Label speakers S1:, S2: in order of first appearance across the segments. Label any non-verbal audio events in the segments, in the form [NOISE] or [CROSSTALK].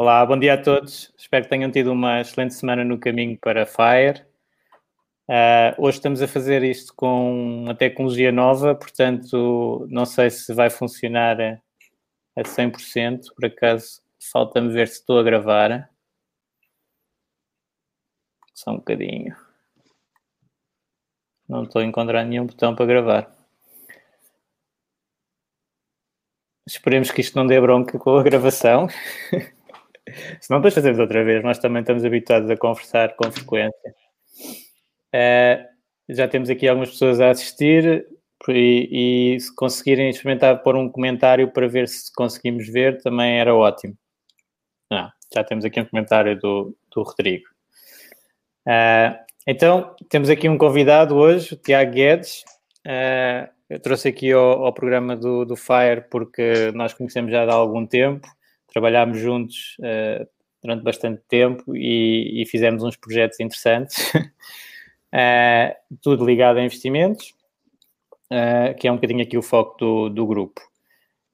S1: Olá, bom dia a todos. Espero que tenham tido uma excelente semana no caminho para Fire. Uh, hoje estamos a fazer isto com uma tecnologia nova, portanto, não sei se vai funcionar a, a 100%. Por acaso, falta-me ver se estou a gravar. Só um bocadinho. Não estou a encontrar nenhum botão para gravar. Esperemos que isto não dê bronca com a gravação. [LAUGHS] Se não, depois fazemos outra vez. Nós também estamos habituados a conversar com frequência. Uh, já temos aqui algumas pessoas a assistir e, e, se conseguirem experimentar pôr um comentário para ver se conseguimos ver, também era ótimo. Não, já temos aqui um comentário do, do Rodrigo. Uh, então, temos aqui um convidado hoje, o Tiago Guedes. Uh, eu trouxe aqui ao, ao programa do, do Fire porque nós conhecemos já há algum tempo trabalhámos juntos uh, durante bastante tempo e, e, fizemos uns projetos interessantes, uh, [LAUGHS] tudo ligado a investimentos, uh, que é um bocadinho aqui o foco do, do grupo.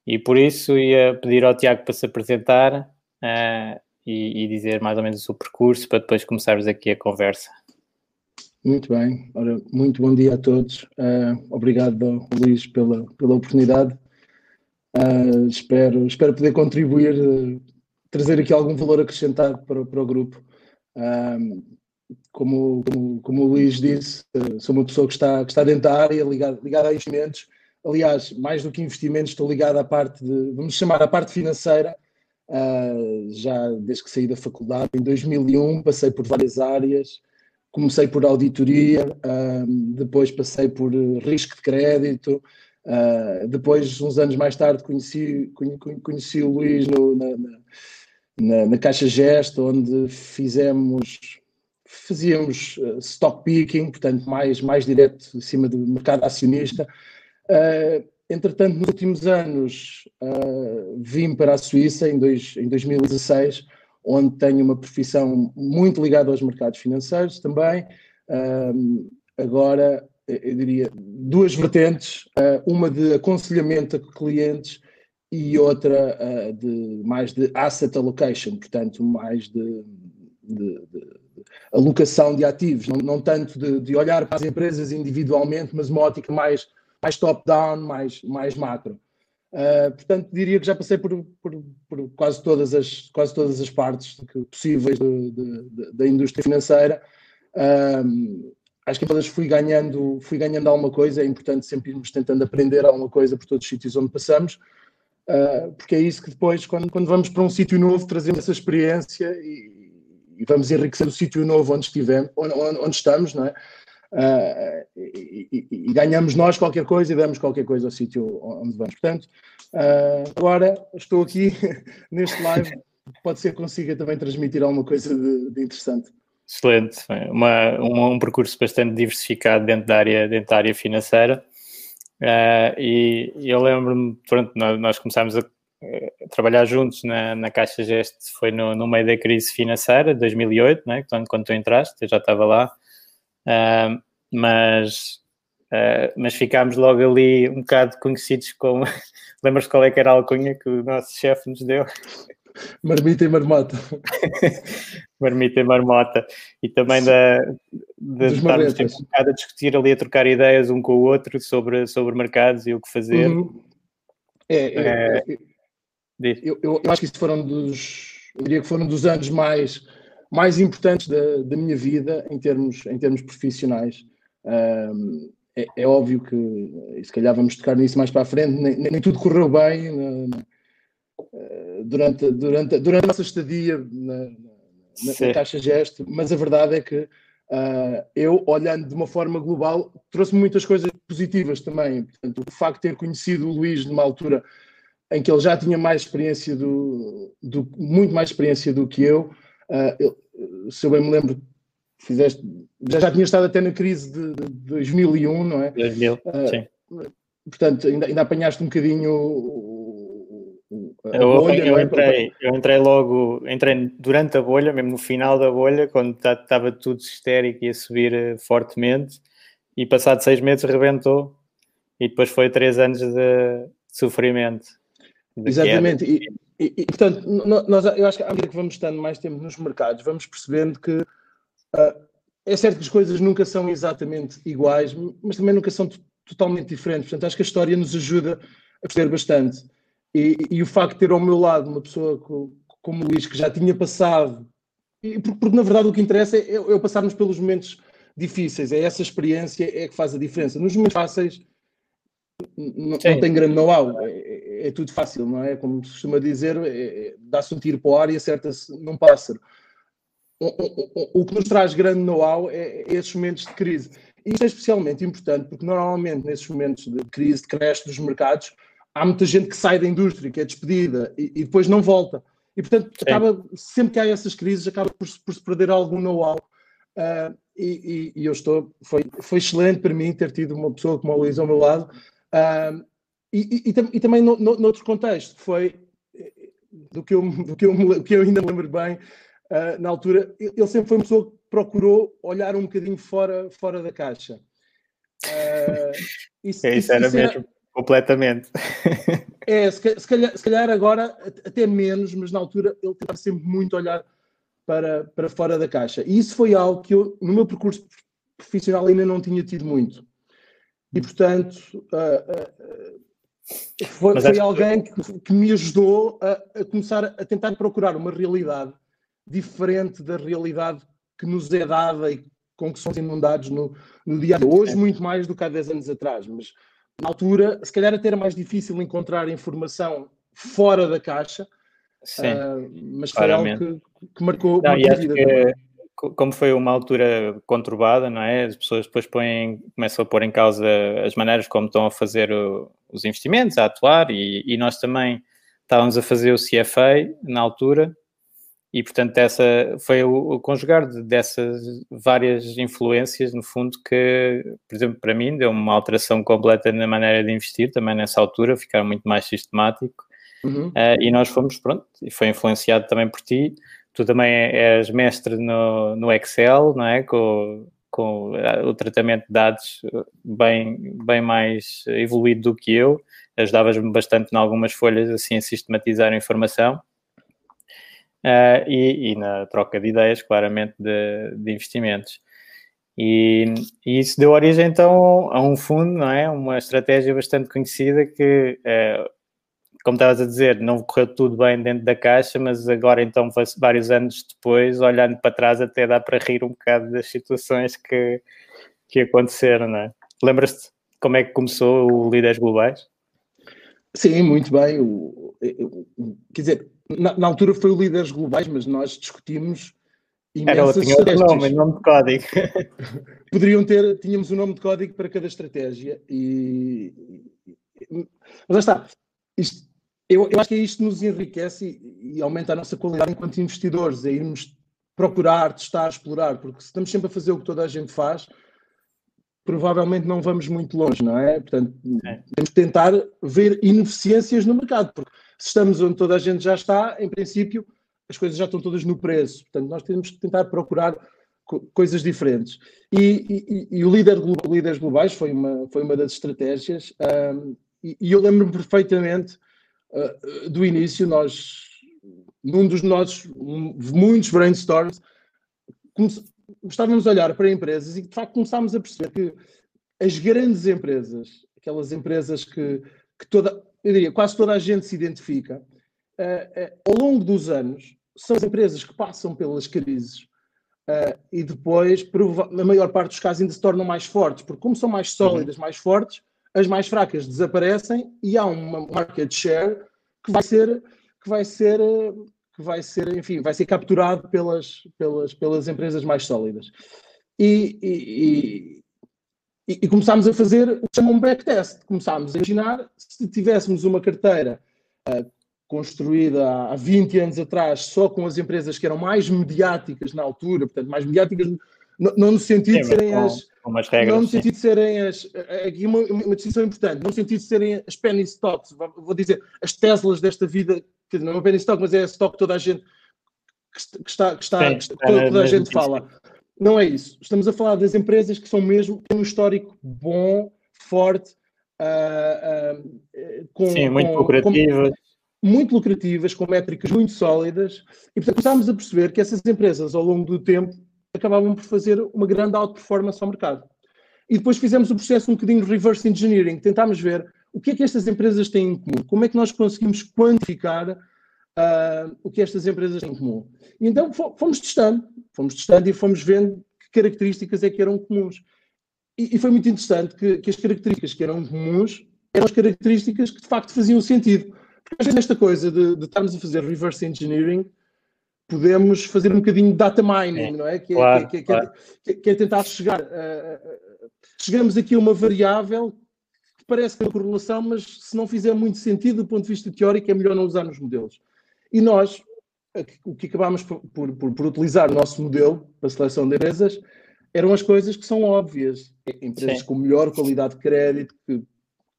S1: E por isso ia pedir ao Tiago para se apresentar e, e, dizer mais ou menos o seu percurso para depois começarmos aqui a conversa.
S2: Muito bem, Ora, muito bom dia a todos. obrigado, Luís, pela, pela oportunidade. Uh, espero, espero poder contribuir, uh, trazer aqui algum valor acrescentado para, para o grupo. Uh, como, como, como o Luís disse, sou uma pessoa que está, que está dentro da área, ligada, ligada a investimentos. Aliás, mais do que investimentos, estou ligado à parte de, vamos chamar, a parte financeira. já desde que saí da faculdade, em 2001, passei por várias áreas. Comecei por auditoria, depois passei por risco de crédito, Uh, depois, uns anos mais tarde, conheci, conheci o Luís no, na, na, na, Caixa Gesto, onde fizemos, fazíamos uh, stock picking, portanto, mais, mais direto em cima do mercado acionista. Uh, entretanto, nos últimos anos, vim para a Suíça em, dois, em 2016, onde tenho uma profissão muito ligada aos mercados financeiros também. agora eu diria, duas vertentes, eh, uma de aconselhamento a clientes e outra eh, de mais de asset allocation, portanto, mais de, de, de alocação de ativos, não, não tanto de, de, olhar para as empresas individualmente, mas uma ótica mais, mais top-down, mais, mais macro. Uh, portanto, diria que já passei por, por, por, quase, todas as, quase todas as partes possíveis da indústria financeira. Uh, acho que todas fui ganhando, fui ganhando alguma coisa, é importante sempre irmos tentando aprender alguma coisa por todos os sítios onde passamos, uh, porque é isso que depois, quando, quando vamos para um sítio novo, trazemos essa experiência e, e vamos enriquecer o sítio novo onde estivemos, onde, onde estamos, não é? Uh, e, e, e, ganhamos nós qualquer coisa e damos qualquer coisa ao sítio onde vamos. Portanto, uh, agora estou aqui [LAUGHS] neste live, pode ser que consiga também transmitir alguma coisa de, de interessante.
S1: Excelente, uma, um, percurso bastante diversificado dentro da área, dentro da área financeira. Uh, e, eu lembro-me, pronto, nós, nós começámos a, a, trabalhar juntos na, na Caixa Geste, foi no, no meio da crise financeira, de 2008, né, quando, quando tu entraste, eu já estava lá, uh, mas, uh, mas ficámos logo ali um bocado conhecidos como. [LAUGHS] Lembras qual é que era a alcunha que o nosso chefe nos deu?
S2: Marmita e marmota. [LAUGHS]
S1: marmita e marmota. E também da, de estarmos sempre um bocado a discutir ali, a trocar ideias um com o outro sobre, sobre mercados e o que fazer. Uhum.
S2: É, é, é, eu, eu, eu, acho que isso foram dos, eu diria que foram dos anos mais, mais importantes da, da minha vida em termos, em termos profissionais. Um, é, é, óbvio que, se calhar vamos tocar nisso mais para a frente, nem, nem tudo correu bem eh, durante, durante, durante a nossa estadia na, na, na Caixa Gesto, mas a verdade é que Uh, eu, olhando de uma forma global, trouxe muitas coisas positivas também. Portanto, o facto de ter conhecido o Luís numa altura em que ele já tinha mais experiência do, do muito mais experiência do que eu, uh, eu se eu bem me lembro, fizeste, já, já tinha estado até na crise de, de 2001, não é?
S1: 2000, uh, sim.
S2: Portanto, ainda, ainda apanhaste um bocadinho
S1: eu, bolha, eu, é? entrei, eu entrei logo, entrei durante a bolha, mesmo no final da bolha, quando estava tudo histérico e a subir eh, fortemente, e passado seis meses rebentou, e depois foi três anos de sofrimento.
S2: De Exatamente, e, e, e, portanto, nós, eu acho que à medida que vamos estando mais tempo nos mercados, vamos percebendo que uh, é certo que as coisas nunca são exatamente iguais, mas também nunca são totalmente diferentes. Portanto, acho que a história nos ajuda a perceber bastante. E, e, o facto de ter ao meu lado uma pessoa como o Luís, que já tinha passado, e, porque, porque, na verdade o que interessa é, é passarmos pelos momentos difíceis, é essa experiência é que faz a diferença. Nos momentos fáceis não, não tem grande know-how, é, é, é, tudo fácil, não é? Como se costuma dizer, é, é, dá-se um tiro para o ar e acerta-se num pássaro. O, o, o, que nos traz grande know-how é, é esses momentos de crise. Isto é especialmente importante porque normalmente nesses momentos de crise, de creche dos mercados, há muita gente que sai da indústria, que é despedida e, e depois não volta. E, portanto, acaba, sempre que há essas crises, acaba por, por se perder algum know-how. Uh, e, e, e, eu estou, foi, foi excelente para mim ter tido uma pessoa como a Luísa ao meu lado. Uh, e, e, também no, no, noutro contexto, foi do que eu, do que eu, que eu ainda me lembro bem, uh, na altura, ele sempre foi uma pessoa que procurou olhar um bocadinho fora, fora da caixa. [LAUGHS]
S1: isso, é, isso, isso, era mesmo. Era, Completamente.
S2: É, se, calhar, se calhar agora até menos, mas na altura ele tentava sempre muito olhar para, para fora da caixa. E isso foi algo que eu, no meu percurso profissional, ainda não tinha tido muito. E, portanto, uh, uh, foi, foi alguém que, que, me ajudou a, a, começar a tentar procurar uma realidade diferente da realidade que nos é dada e com que somos inundados no, no dia a dia. Hoje, muito mais do que há 10 anos atrás, mas na altura, se calhar até era mais difícil encontrar informação fora da caixa, uh, mas foi claramente. algo que, que marcou, não, marcou a vida. Que,
S1: como foi uma altura conturbada, não é? As pessoas depois põem, começam a pôr em causa as maneiras como estão a fazer o, os investimentos, a atuar, e, e nós também estávamos a fazer o CFA na altura, e portanto essa foi o, conjugar dessas várias influências no fundo que, por exemplo, para mim deu uma alteração completa na maneira de investir também nessa altura, ficar muito mais sistemático. Uhum. uh, e nós fomos, pronto, e foi influenciado também por ti, tu também és mestre no, no Excel, não é, com, com eh, o tratamento de dados bem, bem mais evoluído do que eu, ajudavas-me bastante em algumas folhas assim a sistematizar a informação uh, e, e, na troca de ideias, claramente, de, de investimentos. E, e, isso deu origem então a um fundo, não é? Uma estratégia bastante conhecida que, uh, como estavas a dizer, não correu tudo bem dentro da caixa, mas agora então, vários anos depois, olhando para trás, até dá para rir um bocado das situações que, que aconteceram, não é? Lembras-te como é que começou o Líderes Globais?
S2: Sim, muito bem. O, quer dizer, na, na, altura foi o Líderes Globais, mas nós discutimos imensas
S1: Era, outro nome, nome de código. [LAUGHS]
S2: Poderiam ter, tínhamos um nome de código para cada estratégia e... Mas lá está. Isto, eu, eu acho que isto nos enriquece e, e aumenta a nossa qualidade enquanto investidores, é irmos procurar, testar, explorar, porque se estamos sempre a fazer o que toda a gente faz, provavelmente não vamos muito longe, não é? Portanto, é. temos que tentar ver ineficiências no mercado, porque se estamos onde toda a gente já está, em princípio, as coisas já estão todas no preço. Portanto, nós temos que tentar procurar co coisas diferentes. E, e, e, o líder líderes globais foi uma, foi uma das estratégias, um, e, e, eu lembro-me perfeitamente uh, do início, nós, num dos nossos um, muitos brainstorms, estávamos a olhar para empresas e de facto começámos a perceber que as grandes empresas, aquelas empresas que, que toda, eu diria, quase toda a gente se identifica, ao longo dos anos, são as empresas que passam pelas crises Uh, e depois, na maior parte dos casos, ainda se tornam mais fortes, porque como são mais sólidas, uhum. mais fortes, as mais fracas desaparecem e há uma market share que vai ser, que vai ser, que vai ser, enfim, vai ser capturado pelas, pelas, pelas empresas mais sólidas. E, e, e, e começámos a fazer o que chamam backtest. Começámos a imaginar se tivéssemos uma carteira uh, construída há 20 anos atrás só com as empresas que eram mais mediáticas na altura, portanto, mais mediáticas não, no sentido Sim, de serem com, as. Com regras, não no sentido de serem as. Aqui uma, uma distinção importante, não no sentido de serem as penny stocks, vou dizer, as Teslas desta vida, que não é uma penny stock, mas é stock que toda a gente que está, que está, Sim, que está toda, toda a gente fala. Não é isso. Estamos a falar das empresas que são mesmo, têm um histórico bom, forte, uh, uh,
S1: com, Sim, muito com, lucrativas. Com,
S2: muito lucrativas, com métricas muito sólidas, e portanto começámos a perceber que essas empresas, ao longo do tempo, acabavam por fazer uma grande outperformance ao mercado. E depois fizemos o processo um bocadinho de reverse engineering, tentámos ver o que é que estas empresas têm em comum, como é que nós conseguimos quantificar uh, o que estas empresas têm em comum. E então fomos testando, fomos testando e fomos vendo que características é que eram comuns. E, e foi muito interessante que, que as características que eram comuns eram as características que de facto faziam sentido porque às vezes nesta coisa de, de estarmos a fazer reverse engineering, podemos fazer um bocadinho de data mining, não é? Que é, claro, que, é, claro. que, é, que é, tentar chegar. Uh, chegamos aqui a uma variável que parece ter correlação, mas se não fizer muito sentido do ponto de vista teórico, é melhor não usar nos modelos. E nós, o que acabámos por, por, por, utilizar o nosso modelo para a seleção de empresas eram as coisas que são óbvias. Empresas Sim. com melhor qualidade de crédito, que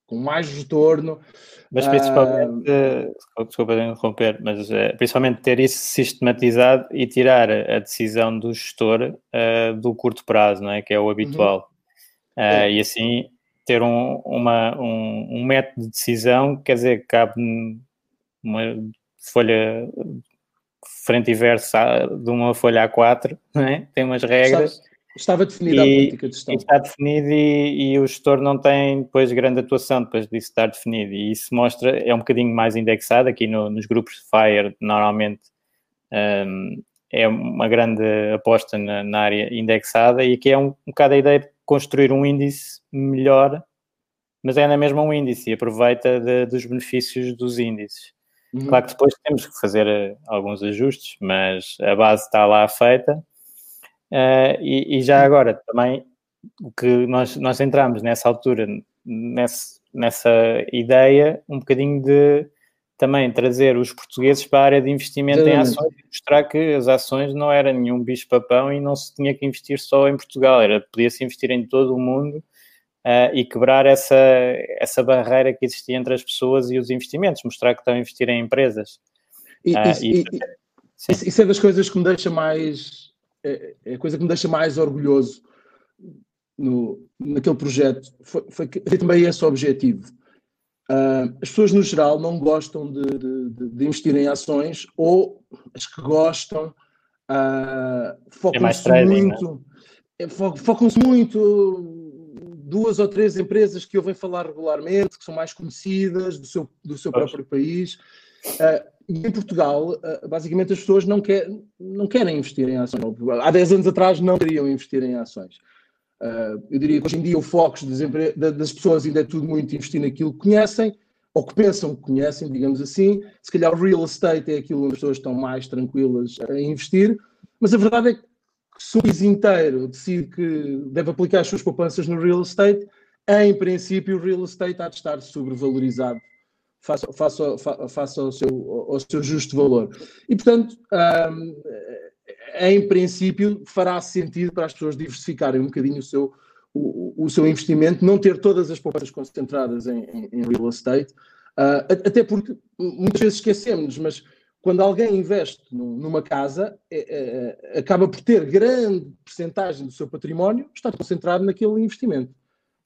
S2: com mais retorno.
S1: Mas principalmente, uh, desculpa interromper, mas uh, principalmente ter isso sistematizado e tirar a decisão do gestor uh, do curto prazo, não é? Que é o habitual. Uhum. É. E assim ter um, uma, um, um, método de decisão, quer dizer, cabe uma folha frente e verso de uma folha A4, não é? tem umas regras.
S2: Estava definida e, a política de gestão.
S1: Está definido e, e, o gestor não tem depois grande atuação depois disso estar definido. E isso mostra, é um bocadinho mais indexado aqui no, nos grupos de FIRE, normalmente um, é uma grande aposta na, na, área indexada e aqui é um, um bocado a ideia de construir um índice melhor, mas é na mesma um índice e aproveita de, dos benefícios dos índices. Uhum. Claro que depois temos que fazer eh, alguns ajustes, mas a base está lá feita Uh, e, e, já agora também o que nós, nós entramos nessa altura, nessa, nessa ideia, um bocadinho de também trazer os portugueses para a área de investimento em ações e mostrar que as ações não era nenhum bicho-papão e não se tinha que investir só em Portugal, era podia-se investir em todo o mundo uh, e quebrar essa, essa barreira que existia entre as pessoas e os investimentos, mostrar que estão a investir em empresas.
S2: E, uh, e, isso, isso é das coisas que me deixa mais é, é, a coisa que me deixa mais orgulhoso no, naquele projeto foi, foi que também esse objetivo. Uh, as pessoas, no geral, não gostam de, de, de, investir em ações ou as que gostam uh, focam-se é muito, né? focam-se muito duas ou três empresas que ouvem falar regularmente, que são mais conhecidas do seu, do seu próprio país. Uh, e em Portugal, eh, basicamente, as pessoas não, quer, não querem investir em ações. Há 10 anos atrás não queriam investir em ações. Eh, eu diria que hoje em dia o foco das pessoas ainda é tudo muito investir naquilo que conhecem, ou que pensam que conhecem, digamos assim. Se calhar o real estate é aquilo onde as pessoas estão mais tranquilas a investir, mas a verdade é que se o país inteiro decide que deve aplicar as suas poupanças no real estate, em princípio o real estate há de estar sobrevalorizado face, ao, seu, ao seu justo valor. E, portanto, um, em princípio, fará sentido para as pessoas diversificarem um bocadinho o seu, o, o seu investimento, não ter todas as poupanças concentradas em, em, em real estate, uh, até porque muitas vezes esquecemos, mas quando alguém investe numa casa, é, é, acaba por ter grande percentagem do seu património está concentrado naquele investimento.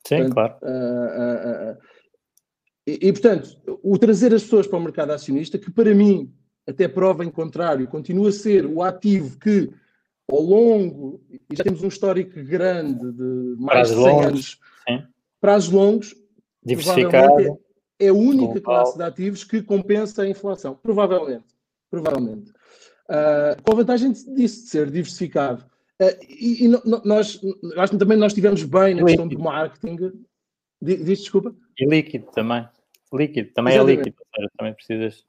S1: Sim, Portanto, claro. Uh,
S2: uh, e, e, portanto, o trazer as pessoas para o mercado acionista, que para mim, até prova em contrário, continua a ser o ativo que, ao longo, e já temos um histórico grande de mais de 100 longos, anos, sim. prazos longos,
S1: diversificado.
S2: é a única classe de ativos que compensa a inflação. Provavelmente. Provavelmente. Uh, com a vantagem disso de ser diversificado. Uh, e, e nós, acho que também nós estivemos bem na questão do marketing. Diz, desculpa?
S1: E líquido também. Líquido, também é Exatamente. é líquido, também precisas.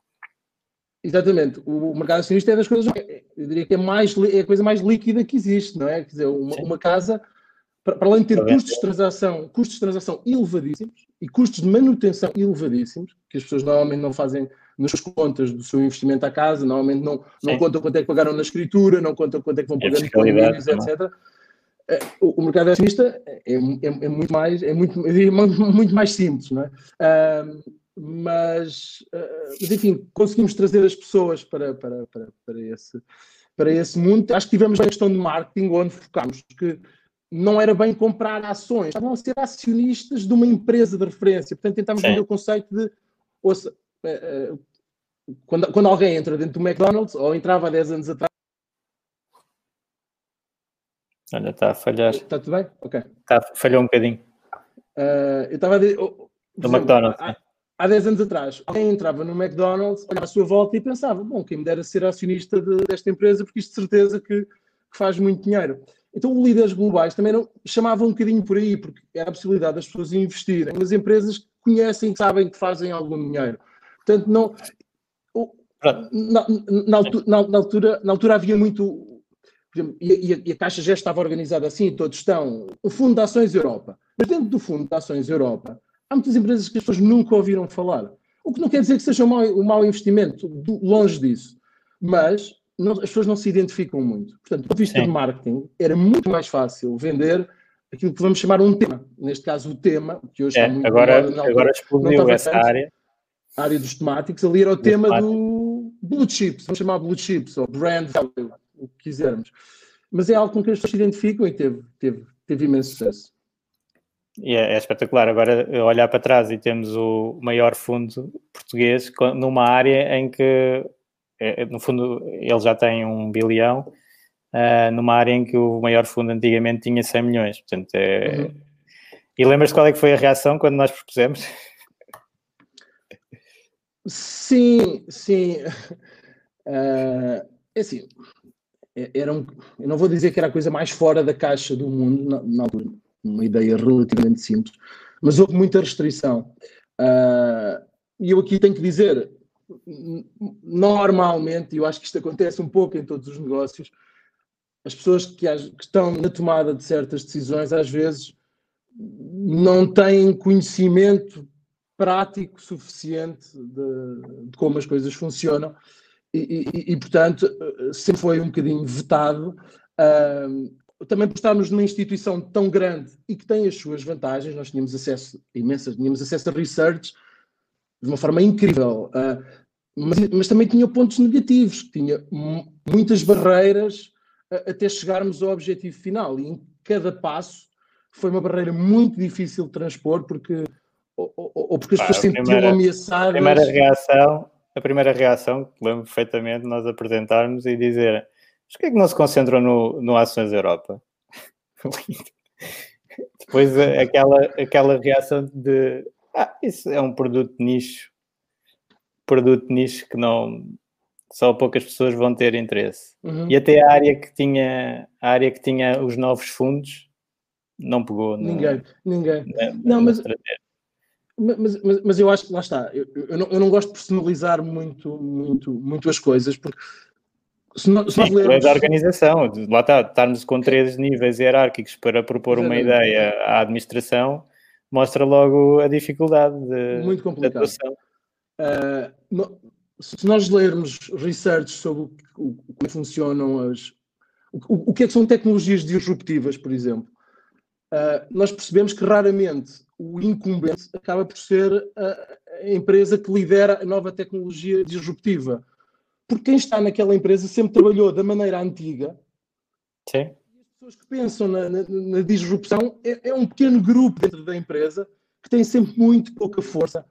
S2: Exatamente, o mercado acionista é das coisas, eu diria que é, mais, é a coisa mais líquida que existe, não é? Quer dizer, uma, uma casa, para, para, além de ter custos de transação, custos de transação elevadíssimos e custos de manutenção elevadíssimos, que as pessoas normalmente não fazem nas contas do seu investimento à casa, normalmente não, não contam quanto é que pagaram na escritura, não contam quanto é que vão pagar nos condomínios, etc. É, o, o mercado acionista é, é, é, muito mais, é muito, [LAUGHS] muito mais simples, não é? Mas, uh, mas, enfim, conseguimos trazer as pessoas para, para, para, para, esse, para esse mundo. Acho que tivemos a questão de marketing onde focámos que não era bem comprar ações, estavam a ser acionistas de uma empresa de referência. Portanto, tentámos vender o conceito de ouça, uh, uh, quando, quando alguém entra dentro do McDonald's, ou entrava há 10 anos atrás.
S1: Olha, está a falhar.
S2: Está tudo bem? Ok.
S1: Está, falhou um bocadinho.
S2: eu estava a dizer.
S1: do McDonald's. Há,
S2: há 10 anos atrás, alguém entrava no McDonald's, olhava à sua volta e pensava: bom, quem me dera ser acionista de, desta empresa, porque isto de certeza que, que, faz muito dinheiro. Então, os líderes globais também não, chamavam um bocadinho por aí, porque é a possibilidade das pessoas investirem nas empresas que conhecem, que sabem que fazem algum dinheiro. Portanto, não. Na, na, altura, na, na, altura, na altura havia muito. Exemplo, e, a, e, a, Caixa já estava organizada assim, todos estão. O Fundo de Ações Europa. Mas dentro do Fundo de Ações Europa, há muitas empresas que as pessoas nunca ouviram falar. O que não quer dizer que seja um mau, um mau investimento, longe disso. Mas não, as pessoas não se identificam muito. Portanto, do ponto de vista Sim. de marketing, era muito mais fácil vender aquilo que vamos chamar um tema. Neste caso, o tema, que hoje
S1: é, muito agora, altura, agora explodiu essa tanto, área.
S2: A área dos temáticos, ali era o tema do blue chips, vamos chamar blue chips, ou brand value, o que quisermos. Mas é algo com que as pessoas se identificam e teve, teve, teve imenso sucesso.
S1: E é, é, espetacular. Agora, olhar para trás e temos o maior fundo português numa área em que, é, é, no fundo, ele já tem um bilhão, uh, numa área em que o maior fundo antigamente tinha 100 milhões. Portanto, é... Uhum. E lembras-te qual é que foi a reação quando nós propusemos?
S2: Sim, sim. Uh, [LAUGHS] é assim, era um, eu não vou dizer que era a coisa mais fora da caixa do mundo na altura uma ideia relativamente simples, mas houve muita restrição. Uh, e eu aqui tenho que dizer, normalmente, e eu acho que isto acontece um pouco em todos os negócios, as pessoas que, que estão na tomada de certas decisões, às vezes, não têm conhecimento prático suficiente de, de como as coisas funcionam e, e, e, portanto, sempre foi um bocadinho vetado. Uh, também por estarmos numa instituição tão grande e que tem as suas vantagens, nós tínhamos acesso imensas, tínhamos acesso a research de uma forma incrível, uh, mas, mas, também tinha pontos negativos, tinha muitas barreiras uh, até chegarmos ao objetivo final e em cada passo foi uma barreira muito difícil de transpor porque ou, ou, ou porque as pessoas sempre tinham ameaçadas.
S1: A primeira reação, a primeira reação, lembro perfeitamente, nós apresentarmos e dizer mas que é que não se concentram no, no Ações Europa? [LAUGHS] Depois aquela, aquela reação de ah, isso é um produto nicho, produto nicho que não só poucas pessoas vão ter interesse. Uhum. E até a área que tinha a área que tinha os novos fundos não pegou.
S2: Ninguém, ninguém. Na, não, mas, mas, mas, mas, eu acho que lá está. Eu, eu, não, eu não gosto de personalizar muito, muito, muito as coisas, porque
S1: se nós, se nós lermos... É da organização, lá está, estarmos com três níveis hierárquicos para propor uma ideia à administração, mostra logo a dificuldade de,
S2: Muito complicado. Uh, no, se nós lermos research sobre o, o, como funcionam as. O, o, que é que são tecnologias disruptivas, por exemplo, uh, nós percebemos que raramente o incumbente acaba por ser a, a empresa que lidera a nova tecnologia disruptiva porque quem está naquela empresa sempre trabalhou da maneira antiga.
S1: Sim.
S2: As pessoas que pensam na, na, na disrupção é, é, um pequeno grupo dentro da empresa que tem sempre muito pouca força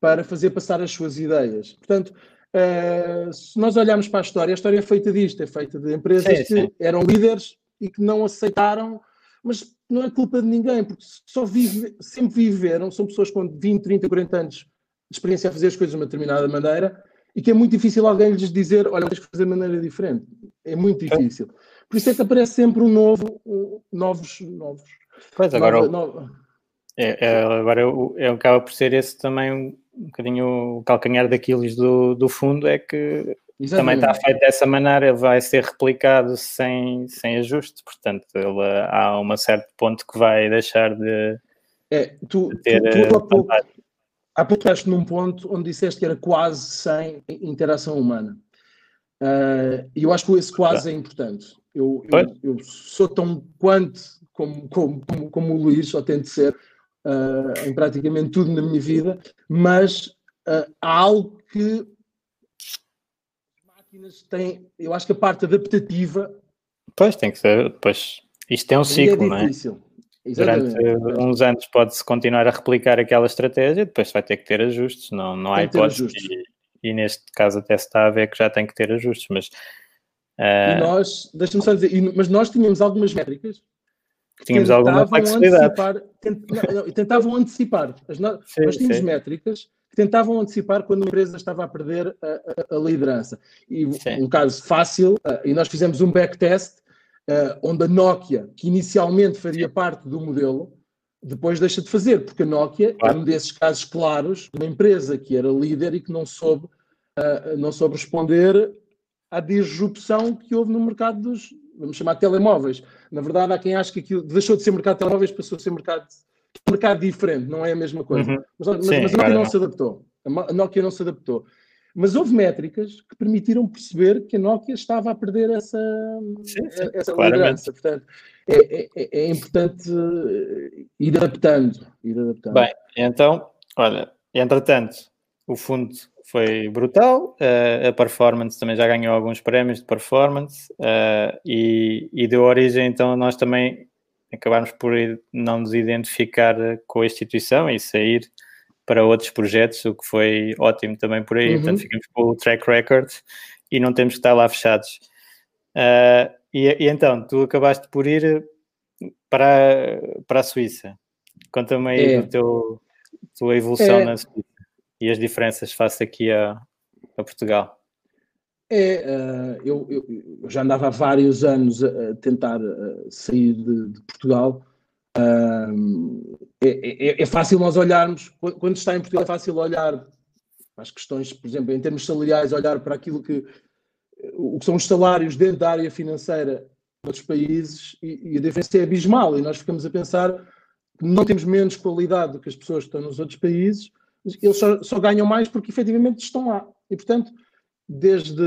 S2: para fazer passar as suas ideias. Portanto, uh, se nós olharmos para a história, a história é feita disto, é feita de empresas sim, sim. que eram líderes e que não aceitaram, mas não é culpa de ninguém, porque só vive, sempre viveram, são pessoas com 20, 30, 40 anos experiência a fazer as coisas de uma determinada maneira e que é muito difícil alguém lhes dizer, olha, tens que fazer de maneira diferente. É muito difícil. Por isso é que aparece sempre um novo, um, novos, novos.
S1: Pois, agora, nova, é, é, agora é, acaba por ser esse também um, um bocadinho o calcanhar daqueles do, do fundo, é que Exatamente. também está feito dessa maneira, vai ser replicado sem, sem ajuste, portanto ele, há um certo ponto que vai deixar de,
S2: é, tu, de ter tu, tu há pouco, há pouco estás num ponto onde disseste que era quase sem interação humana. Uh, e eu acho que esse quase é importante. Eu, eu, eu, sou tão quanto como, como, como, como o Luís, só tento ser uh, em praticamente tudo na minha vida, mas uh, há algo que as máquinas têm, eu acho que a parte adaptativa.
S1: Pois, tem que ser, pois, isto é um ciclo, é não é? Exatamente. Durante uns anos pode-se continuar a replicar aquela estratégia, depois vai ter que ter ajustes, não, não há hipótese. E, e, neste caso até se está a ver que já tem que ter ajustes, mas...
S2: Uh... E nós, deixa-me só dizer, mas nós tínhamos algumas métricas
S1: que tínhamos alguma flexibilidade.
S2: Antecipar, tent, não, tentavam antecipar. As, nós, sim, nós tínhamos sim. métricas que tentavam antecipar quando a empresa estava a perder a, a, a liderança. E sim. um caso fácil, uh, e nós fizemos um backtest uh, onde a Nokia, que inicialmente faria parte do modelo, depois deixa de fazer, porque a Nokia claro. é um desses casos claros de uma empresa que era líder e que não soube, uh, não soube responder à disrupção que houve no mercado dos, vamos chamar telemóveis. Na verdade, há quem acha que aquilo deixou de ser mercado de telemóveis, passou a ser mercado, mercado diferente, não é a mesma coisa. Uhum. Mas, mas, Sim, mas a Nokia não, não se adaptou. A Nokia não se adaptou. Mas houve métricas que permitiram perceber que a Nokia estava a perder essa, sim, sim, essa liderança. Portanto, é, é, é, é, importante ir adaptando, ir adaptando.
S1: Bem, então, olha, entretanto, o fundo foi brutal, uh, a performance também já ganhou alguns prémios de performance e, e deu origem, então, nós também acabámos por não nos identificar com a instituição e sair para outros projetos, o que foi ótimo também por aí. Uhum. Portanto, ficamos com o track record e não temos que estar lá fechados. Uh, e, e, então, tu acabaste por ir para, para a Suíça. Conta-me aí é. teu, tua evolução é. na Suíça e as diferenças face aqui a, a Portugal.
S2: É, uh, eu, eu, já andava há vários anos a, tentar uh, sair de, de Portugal é, é, é, fácil nós olharmos, quando está em Portugal, é fácil olhar as questões, por exemplo, em termos salariais, olhar para aquilo que, o que são os salários dentro da área financeira de outros países e, e a diferença é abismal. E nós ficamos a pensar que não temos menos qualidade do que as pessoas que estão nos outros países, eles só, só ganham mais porque efetivamente estão lá. E portanto, desde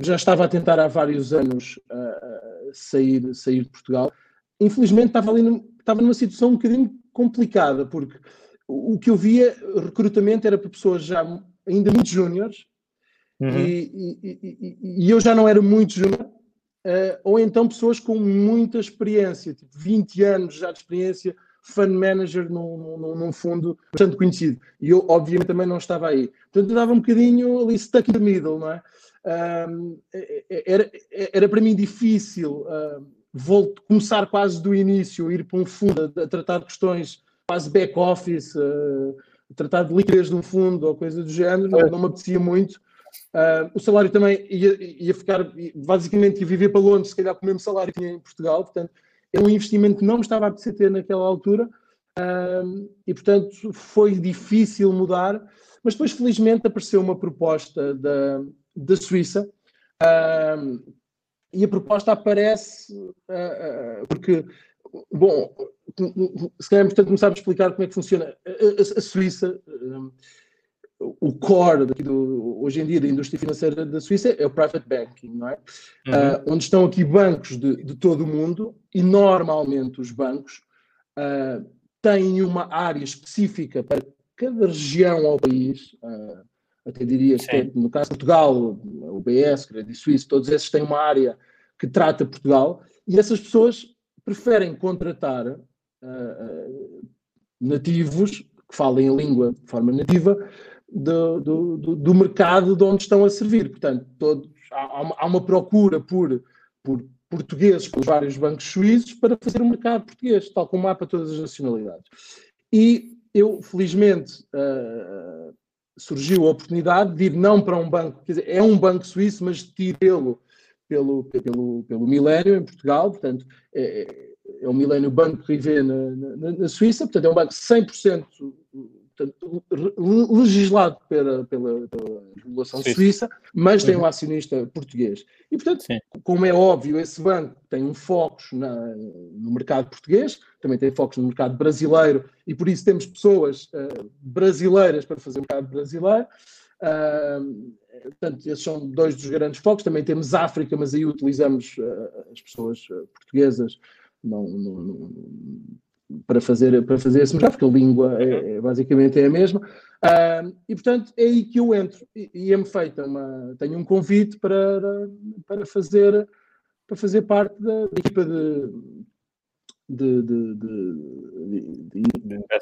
S2: já estava a tentar há vários anos uh, sair, sair de Portugal. Infelizmente estava ali estava numa situação um bocadinho complicada, porque o que eu via, recrutamento era para pessoas já ainda muito júniores, uhum. e, e, e, e, eu já não era muito júnior, uh, ou então pessoas com muita experiência, tipo 20 anos já de experiência, fund manager num, num, num, fundo bastante conhecido. E eu, obviamente, também não estava aí. Portanto, eu estava um bocadinho ali stuck in the middle, não é? Um, era, era para mim difícil. Um, volto, começar quase do início, ir para um fundo a, a tratar de questões quase back-office, uh, tratar de liquidez de um fundo ou coisa do género, não, não me apetecia muito. Uh, o salário também ia, ia ficar, basicamente ia viver para Londres, se calhar com o mesmo salário que tinha em Portugal, portanto, é um investimento que não me estava a apetecer ter naquela altura, uh, e portanto foi difícil mudar, mas depois felizmente apareceu uma proposta da, da Suíça, e a proposta aparece uh, uh, porque, bom, se calhar é importante começar a explicar como é que funciona. A, a, a Suíça, um, o core do, hoje em dia da indústria financeira da Suíça é o private banking, não é? Uhum. Uh, onde estão aqui bancos de, de, todo o mundo e normalmente os bancos têm uma área específica para cada região ao país. Uh, até diria que no caso de Portugal, o BS, Crédito Suíço, todos esses têm uma área que trata Portugal e essas pessoas preferem contratar uh, nativos que falem a língua de forma nativa do, do, do, do mercado de onde estão a servir. Portanto, todos, há, uma, há uma procura por, por portugueses pelos vários bancos suíços para fazer o mercado português, tal como há para todas as nacionalidades. E eu, felizmente, uh, surgiu a oportunidade de ir não para um banco, quer dizer, é um banco suíço, mas de lo pelo, pelo, pelo Milénio em Portugal, portanto, é, é o Milénio Banco Privé na, na, na, Suíça, portanto, é um banco 100% portanto, legislado pela, pela, pela regulação Suíça. suíça, mas tem um uhum. acionista português. E, portanto, Sim. como é óbvio, esse banco tem um foco na, no mercado português, também tem focos no mercado brasileiro, e por isso temos pessoas uh, brasileiras para fazer o mercado brasileiro. Uh, portanto, esses são dois dos grandes focos. Também temos África, mas aí utilizamos uh, as pessoas portuguesas não, não, não para fazer, para fazer esse mercado, porque a língua é, é basicamente é a mesma. Uh, e portanto é aí que eu entro e, e é-me feita uma tenho um convite para, para fazer para fazer parte da, da equipa de, de, de, de, de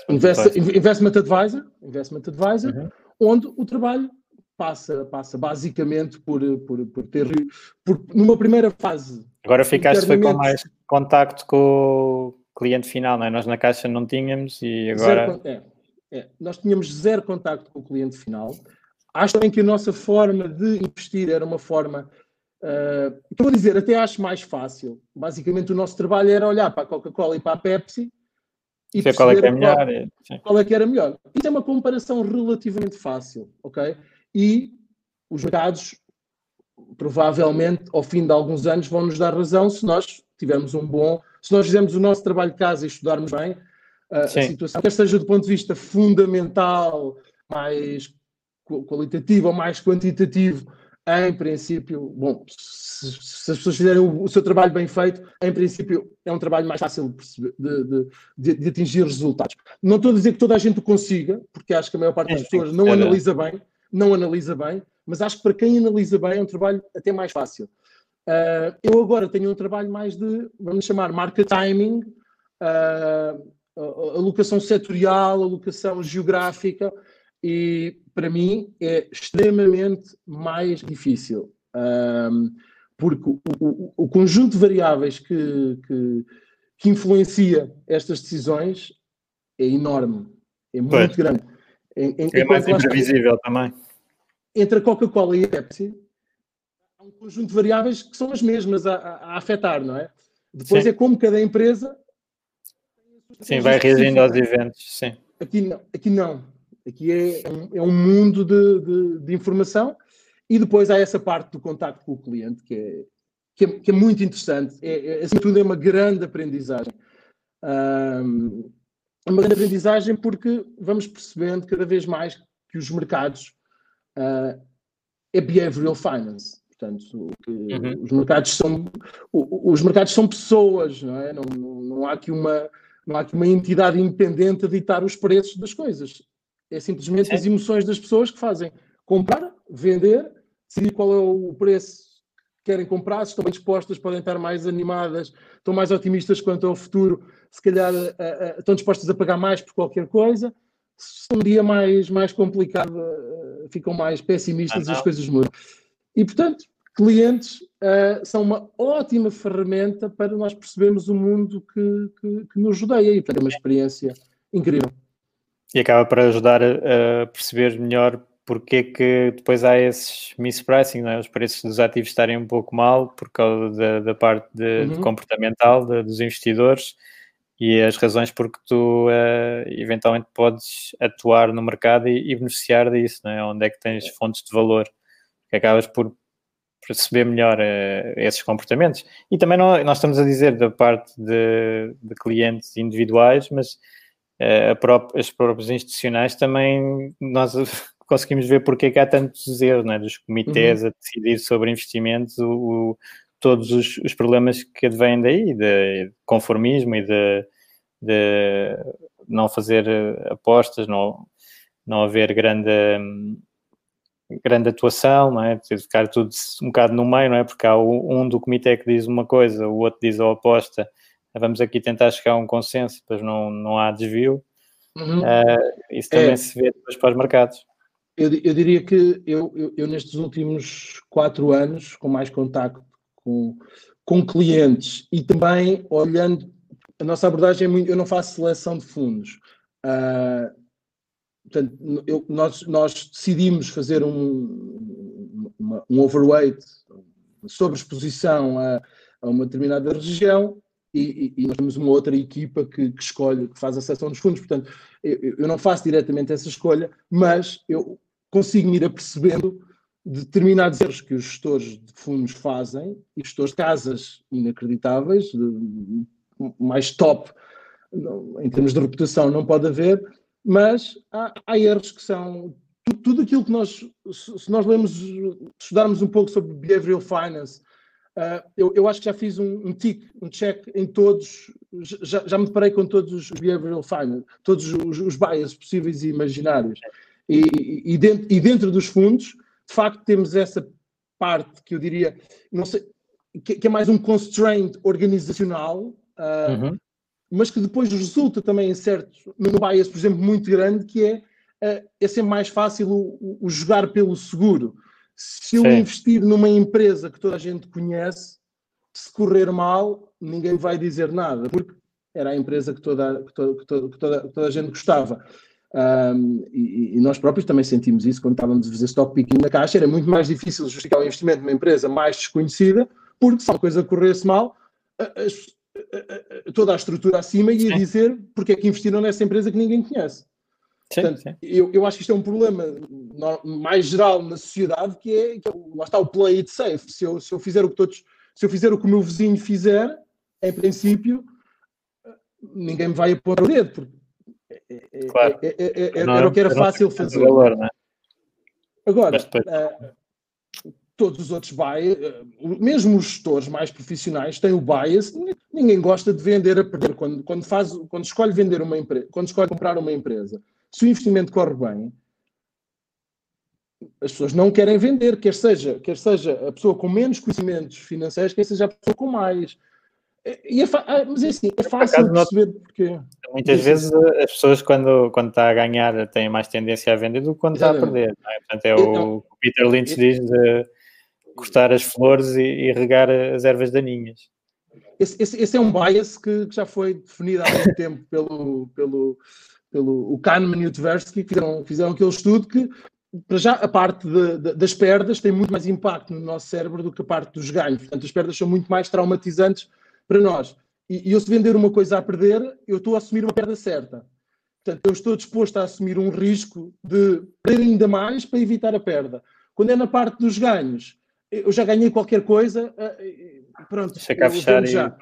S2: investment, investment, advisor, investment advisor uhum. onde o trabalho passa, passa basicamente por, por, por ter por, numa primeira fase.
S1: Agora ficaste foi com mais contacto com cliente final, não é? Nós na Caixa não tínhamos e agora.
S2: Zero, é, é. Nós tínhamos zero contacto com o cliente final. Acho também que a nossa forma de investir era uma forma. Uh, vou dizer, até acho mais fácil. Basicamente, o nosso trabalho era olhar para a Coca-Cola e para a Pepsi
S1: e ver qual é que é melhor.
S2: Qual, qual é que era melhor. Isso é uma comparação relativamente fácil, ok? E os mercados, provavelmente, ao fim de alguns anos, vão nos dar razão se nós tivermos um bom se nós fizermos o nosso trabalho de casa e estudarmos bem a, a situação, quer seja do ponto de vista fundamental, mais qualitativo ou mais quantitativo, em princípio, bom, se, se, as pessoas fizerem o, o, seu trabalho bem feito, em princípio é um trabalho mais fácil de, de, de, de, atingir resultados. Não estou a dizer que toda a gente o consiga, porque acho que a maior parte das pessoas não analisa bem, não analisa bem, mas acho que para quem analisa bem é um trabalho até mais fácil. Uh, eu agora tenho um trabalho mais de, vamos chamar, market timing, uh, alocação setorial, alocação geográfica, e para mim é extremamente mais difícil. Uh, porque o, o, o, conjunto de variáveis que, que, que, influencia estas decisões é enorme, é muito pois. grande.
S1: Em, em, é mais imprevisível também.
S2: Entre a Coca-Cola e a Pepsi, um conjunto de variáveis que são as mesmas a, a, afetar, não é? Depois sim. é como cada empresa.
S1: Sim, vai reagindo aos eventos, sim.
S2: Aqui não. Aqui, não. aqui é, é, um, é um mundo de, de, de, informação e depois há essa parte do contacto com o cliente que é, que é, que é muito interessante. É, é, assim tudo é uma grande aprendizagem. Um, é uma grande aprendizagem porque vamos percebendo cada vez mais que os mercados uh, é behavioral finance. Portanto, uhum. os mercados são os mercados são pessoas, não é? Não, não, não, há aqui uma não há aqui uma entidade independente a ditar os preços das coisas. É simplesmente Sim. as emoções das pessoas que fazem comprar, vender, decidir qual é o preço que querem comprar, se estão bem dispostas, podem estar mais animadas, estão mais otimistas quanto ao futuro, se calhar uh, uh, estão dispostas a pagar mais por qualquer coisa. Se um dia mais, mais complicado, uh, ficam mais pessimistas e as coisas mudam. E, portanto, clientes uh, são uma ótima ferramenta para nós percebermos o mundo que, que, que nos rodeia. E, portanto, é uma experiência incrível.
S1: E acaba para ajudar a, perceber melhor porque que depois há esses mispricing, não é? os preços dos ativos estarem um pouco mal por causa da, da parte de, uhum. de comportamental de, dos investidores e as razões porque tu uh, eventualmente podes atuar no mercado e, e beneficiar disso, não é? onde é que tens fontes de valor que acabas por perceber melhor uh, esses comportamentos. E também não, nós estamos a dizer da parte de, de clientes individuais, mas uh, pró as próprias institucionais também nós [LAUGHS] conseguimos ver porque é que há tantos erros, né? dos comitês uhum. a decidir sobre investimentos, o, o, todos os, os, problemas que advêm daí, de conformismo e de, de não fazer eh, apostas, não, não haver grande grande atuação, não é? Preciso ficar tudo um bocado no meio, não é? Porque há um do comitê que diz uma coisa, o outro diz a oposta. Vamos aqui tentar chegar a um consenso, depois não, não há desvio. Uhum. Uh, isso também é. se vê depois para os mercados.
S2: Eu, eu diria que eu, eu, eu, nestes últimos quatro anos, com mais contacto com, com clientes e também olhando, a nossa abordagem é muito, eu não faço seleção de fundos. Uh, portanto, eu, nós, nós decidimos fazer um, uma, um overweight, sobreexposição a, a uma determinada região e, e, nós temos uma outra equipa que, que, escolhe, que faz a seleção dos fundos. Portanto, eu, eu, não faço diretamente essa escolha, mas eu consigo me ir apercebendo determinados erros que os gestores de fundos fazem e gestores de casas inacreditáveis, de, mais top em termos de reputação não pode haver, mas há, há erros que são tudo aquilo que nós, se nós lemos, estudarmos um pouco sobre behavioral finance, uh, eu, eu, acho que já fiz um, um tick, um check em todos, já, já me deparei com todos os behavioral finance, todos os, os possíveis e imaginários. E, e, e, dentro, e dentro dos fundos, de facto, temos essa parte que eu diria, não sei, que, que é mais um constraint organizacional, uh, uhum. Mas que depois resulta também em certo, no bias, por exemplo, muito grande, que é, uh, é sempre mais fácil o, o jogar pelo seguro. Se eu Sim. investir numa empresa que toda a gente conhece, se correr mal, ninguém vai dizer nada, porque era a empresa que toda, que toda, que toda, que toda, que toda a gente gostava. Um, e, e, nós próprios também sentimos isso quando estávamos a fazer stock picking na caixa. Era muito mais difícil justificar o investimento numa empresa mais desconhecida, porque se uma coisa corresse mal, as, toda a estrutura acima ia sim. dizer porque é que investiram nessa empresa que ninguém conhece. Sim, Portanto, sim. Eu, eu acho que isto é um problema mais geral na sociedade que é, que é lá está o play it safe. Se eu, se eu fizer o que todos, se eu fizer o que o meu vizinho fizer, em princípio, ninguém me vai pôr o dedo, porque é, é, claro. é, é, é era o que era fácil fazer. Valor, Agora, uh, todos os outros bias, mesmo os gestores mais profissionais têm o bias, ninguém gosta de vender a perder. Quando, quando, faz, quando escolhe vender uma empresa, quando escolhe comprar uma empresa, se o investimento corre bem, as pessoas não querem vender, quer seja, quer seja a pessoa com menos conhecimentos financeiros, quer seja a pessoa com mais. E é ah, mas é assim, é fácil de perceber porque.
S1: Muitas vezes as pessoas, quando, quando está a ganhar, têm mais tendência a vender do que quando está a perder. É? Portanto, é o que o Peter Lynch diz de cortar as flores e, e regar as ervas daninhas.
S2: Esse, esse, esse, é um bias que, que, já foi definido há muito tempo pelo, pelo, pelo o Kahneman e o Tversky, que fizeram, fizeram aquele estudo que, para já, a parte de, de, das perdas tem muito mais impacto no nosso cérebro do que a parte dos ganhos. Portanto, as perdas são muito mais traumatizantes para nós. E, e eu, se vender uma coisa a perder, eu estou a assumir uma perda certa. Portanto, eu estou disposto a assumir um risco de perder ainda mais para evitar a perda. Quando é na parte dos ganhos, eu já ganhei qualquer coisa, eh, eh, pronto.
S1: Deixa cá fechar já.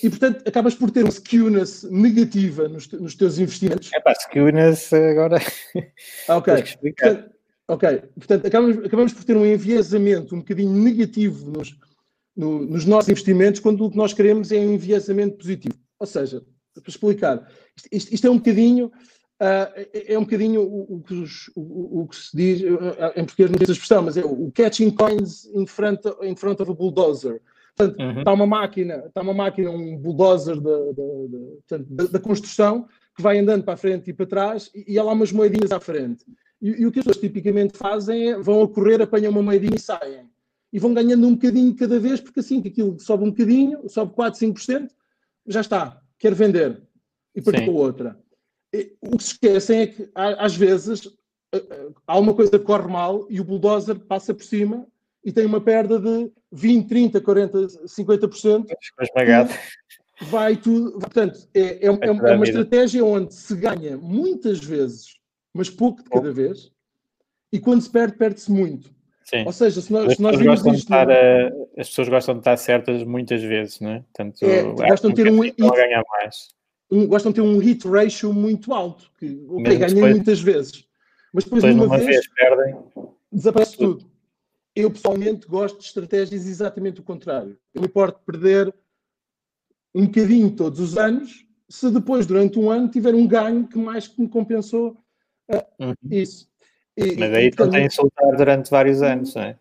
S2: E... e, portanto, acabas por ter uma skewness negativa nos, nos teus investimentos.
S1: É pá, skewness agora.
S2: Ah, ok. Portanto, ok. Portanto, acabamos, acabamos por ter um enviesamento um bocadinho negativo nos, no, nos nossos investimentos, quando o que nós queremos é um enviesamento positivo. Ou seja, para explicar, isto, isto é um bocadinho Uh, é, um bocadinho o, o, que os, o, o, que se diz, uh, em português não diz a expressão, mas é o catching coins in front, in front of a bulldozer. Portanto, uhum. está uma máquina, está uma máquina, um bulldozer da, construção que vai andando para a frente e para trás e, e há lá umas moedinhas à frente. E, e, o que as pessoas tipicamente fazem é vão a correr, apanham uma moedinha e saem. E vão ganhando um bocadinho cada vez, porque assim que aquilo sobe um bocadinho, sobe 4, 5%, já está, quer vender. E partiu outra o que se esquecem é que, às vezes, há uma coisa que corre mal e o bulldozer passa por cima e tem uma perda de 20, 30, 40, 50%.
S1: Esmagado.
S2: Vai tudo. Portanto, é, é, é, é uma estratégia onde se ganha muitas vezes, mas pouco de cada vez, e quando se perde, perde-se muito. Sim. Ou seja, se nós, se nós
S1: vimos isto. A, as pessoas gostam de estar certas muitas vezes, não é? Portanto,
S2: é, gostam de ter um.
S1: Ganhar mais
S2: um, gostam de ter um hit ratio muito alto, que ok, ganham depois, muitas vezes, mas depois, depois uma, vez, vez perdem, desaparece tudo. tudo. Eu pessoalmente gosto de estratégias exatamente o contrário. Eu me importo perder um bocadinho todos os anos, se depois, durante um ano, tiver um ganho que mais que me compensou uh, uhum. isso.
S1: E, Mas aí tem que soltar durante vários anos, não é?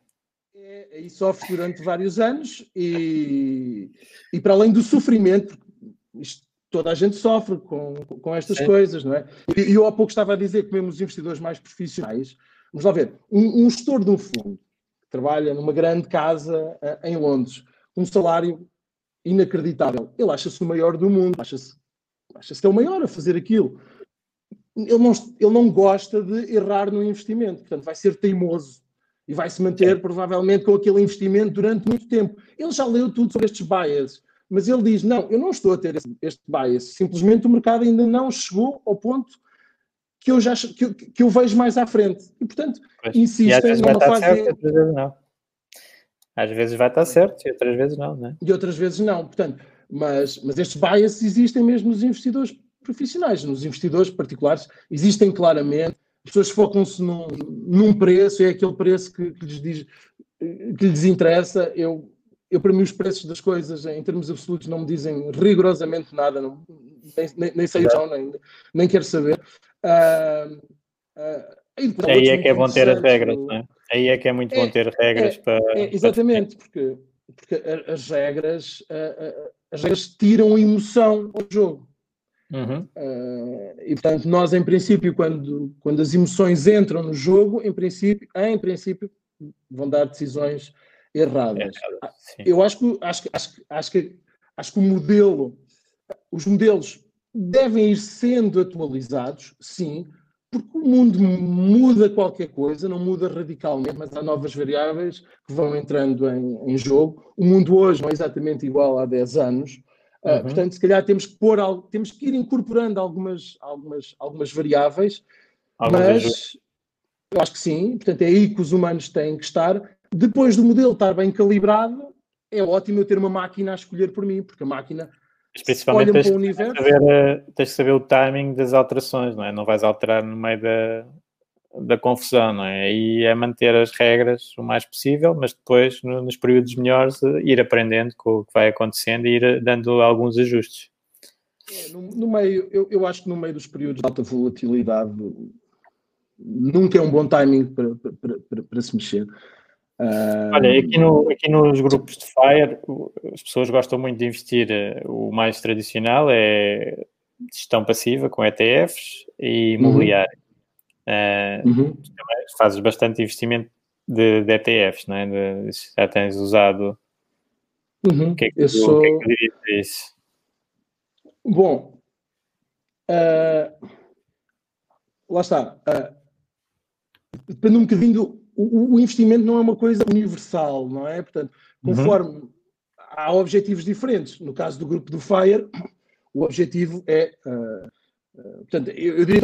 S2: é? E sofre durante vários anos e, e para além do sofrimento, isto toda a gente sofre com, com estas Sim. coisas, não é? E eu há pouco estava a dizer que mesmo os investidores mais profissionais, vamos lá ver, um, um gestor de um fundo que trabalha numa grande casa uh, em Londres, um salário inacreditável, ele acha-se o maior do mundo, acha-se acha que é o maior a fazer aquilo. ele não, ele não gosta de errar no investimento, portanto, vai ser teimoso e vai se manter provavelmente com aquele investimento durante muito tempo. Ele já leu tudo sobre estes bias, mas ele diz: não, eu não estou a ter este bias, simplesmente o mercado ainda não chegou ao ponto que eu já que eu, que eu vejo mais à frente. E portanto, pois. insistem numa fase. Certo,
S1: outras vezes não. Às vezes vai estar certo e outras vezes não, né?
S2: E outras vezes não. Portanto, mas, mas estes bias existem mesmo nos investidores profissionais, nos investidores particulares, existem claramente. As pessoas focam-se num, num, preço, é aquele preço que, que, lhes diz, que lhes interessa. Eu, eu, para mim, os preços das coisas, em termos absolutos, não me dizem rigorosamente nada, não, nem, nem, sei o nem, nem quero saber. Uh,
S1: uh, aí é que é bom ter as regras, não é? Aí é que é muito é, bom ter regras é, para.
S2: É, exatamente, para... porque, porque as regras, as regras tiram emoção ao jogo. Uhum. Uh, e portanto, nós, em princípio, quando, quando as emoções entram no jogo, em princípio, em princípio, vão dar decisões erradas. É, Eu acho que, acho, acho, acho, que, acho que o modelo, os modelos devem ir sendo atualizados, sim, porque o mundo muda qualquer coisa, não muda radicalmente, mas há novas variáveis que vão entrando em, em jogo. O mundo hoje não é exatamente igual há 10 anos. Uh, uhum. Portanto, se calhar temos que pôr temos que ir incorporando algumas, algumas, algumas variáveis, mas eu acho que sim, portanto, é aí que os humanos têm que estar. Depois do modelo estar bem calibrado, é ótimo eu ter uma máquina a escolher por mim, porque a máquina
S1: mas principalmente tens, universo... saber, eh, tens de saber o timing das alterações, não é? Não vais alterar no meio da, da confusão, não é? Aí é manter as regras o mais possível, mas depois, no, nos períodos melhores, eh, ir aprendendo com o que vai acontecendo e ir eh, dando alguns ajustes.
S2: É, no, no, meio, eu, eu acho que no meio dos períodos de alta volatilidade nunca é um bom timing para, para, para, para se mexer.
S1: Uh... Olha, aqui, no, aqui nos grupos de FIRE, as pessoas gostam muito de investir. Eh, o mais tradicional é gestão passiva com ETFs e uhum. imobiliário. Uhum. Uh, uhum. Fazes bastante investimento de, de ETFs, não é? De, já tens usado.
S2: Uhum. O que é que, sou... o que, é que dirias isso? Bom, uh, lá está. Depende um bocadinho o, investimento não é uma coisa universal, não é? Portanto, conforme uhum. há objetivos diferentes. No caso do grupo do FIRE, o objetivo é. Uh, uh, portanto, eu, eu diria.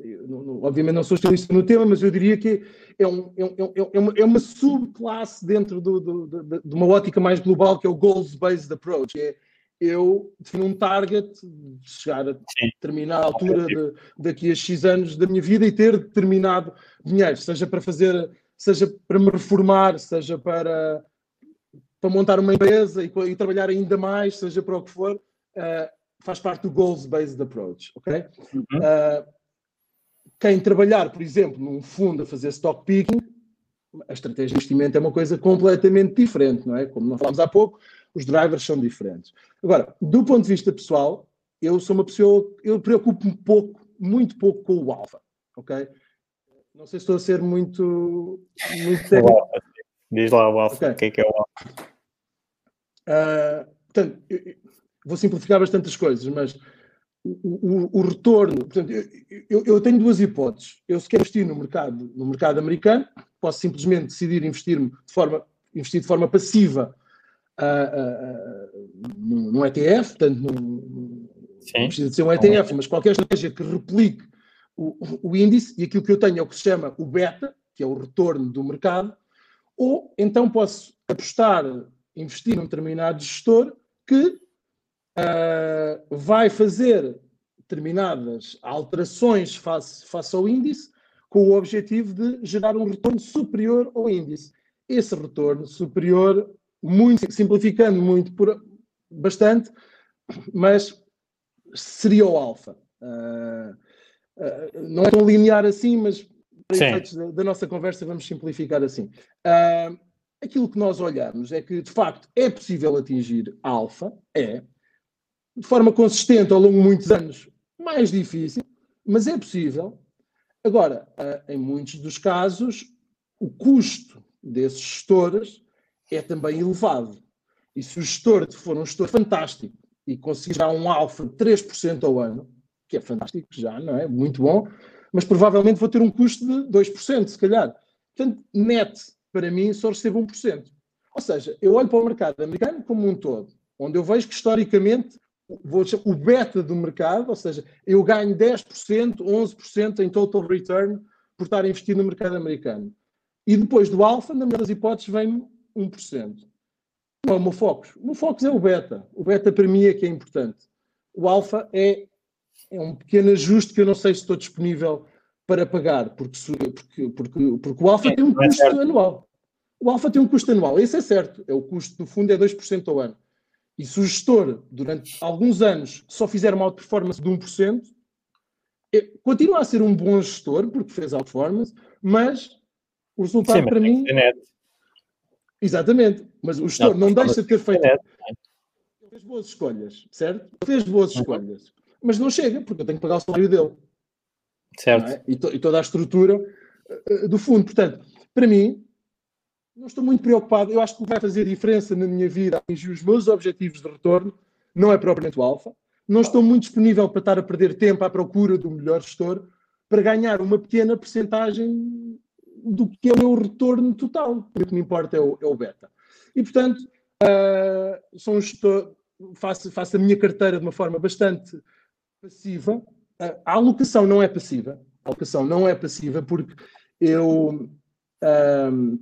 S2: Eu, não, obviamente não sou especialista no tema, mas eu diria que é, um, é, um, é, uma, é uma, subclasse dentro do, do, do, de uma ótica mais global que é o Goals-Based Approach. É, eu defino um target de chegar a Sim. determinada altura de, daqui a X anos da minha vida e ter determinado dinheiro, seja para fazer, seja para me reformar, seja para, para montar uma empresa e, e trabalhar ainda mais, seja para o que for, uh, faz parte do Goals-Based Approach, ok? Uhum. Uh, quem trabalhar, por exemplo, num fundo a fazer stock picking, a estratégia de investimento é uma coisa completamente diferente, não é? Como nós falámos há pouco, os drivers são diferentes. Agora, do ponto de vista pessoal, eu sou uma pessoa, eu preocupo-me pouco, muito pouco com o alfa, ok? Não sei se estou a ser muito, muito técnico.
S1: Diz lá o alfa, okay. o que é que é o alfa?
S2: Uh, portanto, eu, vou simplificar bastante as coisas, mas o, o, o retorno, portanto, eu, eu, tenho duas hipóteses. Eu se quero investir no mercado, no mercado americano, posso simplesmente decidir investir de forma, investir de forma passiva num, ETF, portanto, num, não precisa de ser um ETF, mas qualquer estratégia que replique o, o, índice, e aquilo que eu tenho é o que se chama o beta, que é o retorno do mercado, ou então posso apostar, investir num determinado gestor que uh, vai fazer determinadas alterações face, face ao índice, com o objetivo de gerar um retorno superior ao índice. Esse retorno superior muito simplificando muito por bastante, mas seria o alfa. Uh, uh, não é tão linear assim, mas para efeitos da, da, nossa conversa vamos simplificar assim. Uh, aquilo que nós olhamos é que, de facto, é possível atingir alfa, é, de forma consistente ao longo de muitos anos, mais difícil, mas é possível. Agora, em muitos dos casos, o custo desses gestores é também elevado. E se o gestor for um gestor fantástico e conseguir um alfa de 3% ao ano, que é fantástico já, não é? Muito bom, mas provavelmente vou ter um custo de 2%, se calhar. Portanto, net, para mim, só recebo 1%. Ou seja, eu olho para o mercado americano como um todo, onde eu vejo que historicamente vou o beta do mercado, ou seja, eu ganho 10%, 11% em total return por estar a investir no mercado americano. E depois do alfa, na melhor das hipóteses, vem 1%. Não é o meu foco. O meu foco é o beta. O beta para mim é que é importante. O alfa é, é um pequeno ajuste que eu não sei se estou disponível para pagar, porque, porque, porque, porque o alfa tem um custo anual. O alfa tem um custo anual, esse é certo. É o custo do fundo é 2% ao ano. E se o gestor, durante alguns anos, só fizer uma outperformance de 1%, é, continua a ser um bom gestor, porque fez outperformance, mas o resultado Sim, para mim. Exatamente. Mas o gestor não, não deixa de ter feito. Ele fez boas escolhas, certo? Ele fez boas uhum. escolhas. Mas não chega, porque eu tenho que pagar o salário dele.
S1: Certo. É?
S2: E, to, e, toda a estrutura uh, do fundo. Portanto, para mim, não estou muito preocupado. Eu acho que o que vai fazer diferença na minha vida, atingir os meus objetivos de retorno, não é propriamente o alfa. Não estou muito disponível para estar a perder tempo à procura do melhor gestor para ganhar uma pequena percentagem do que é o meu retorno total. O que me importa é o, é o beta. E, portanto, uh, um gestor, faço, faço a minha carteira de uma forma bastante passiva. Uh, a alocação não é passiva. A alocação não é passiva porque eu uh,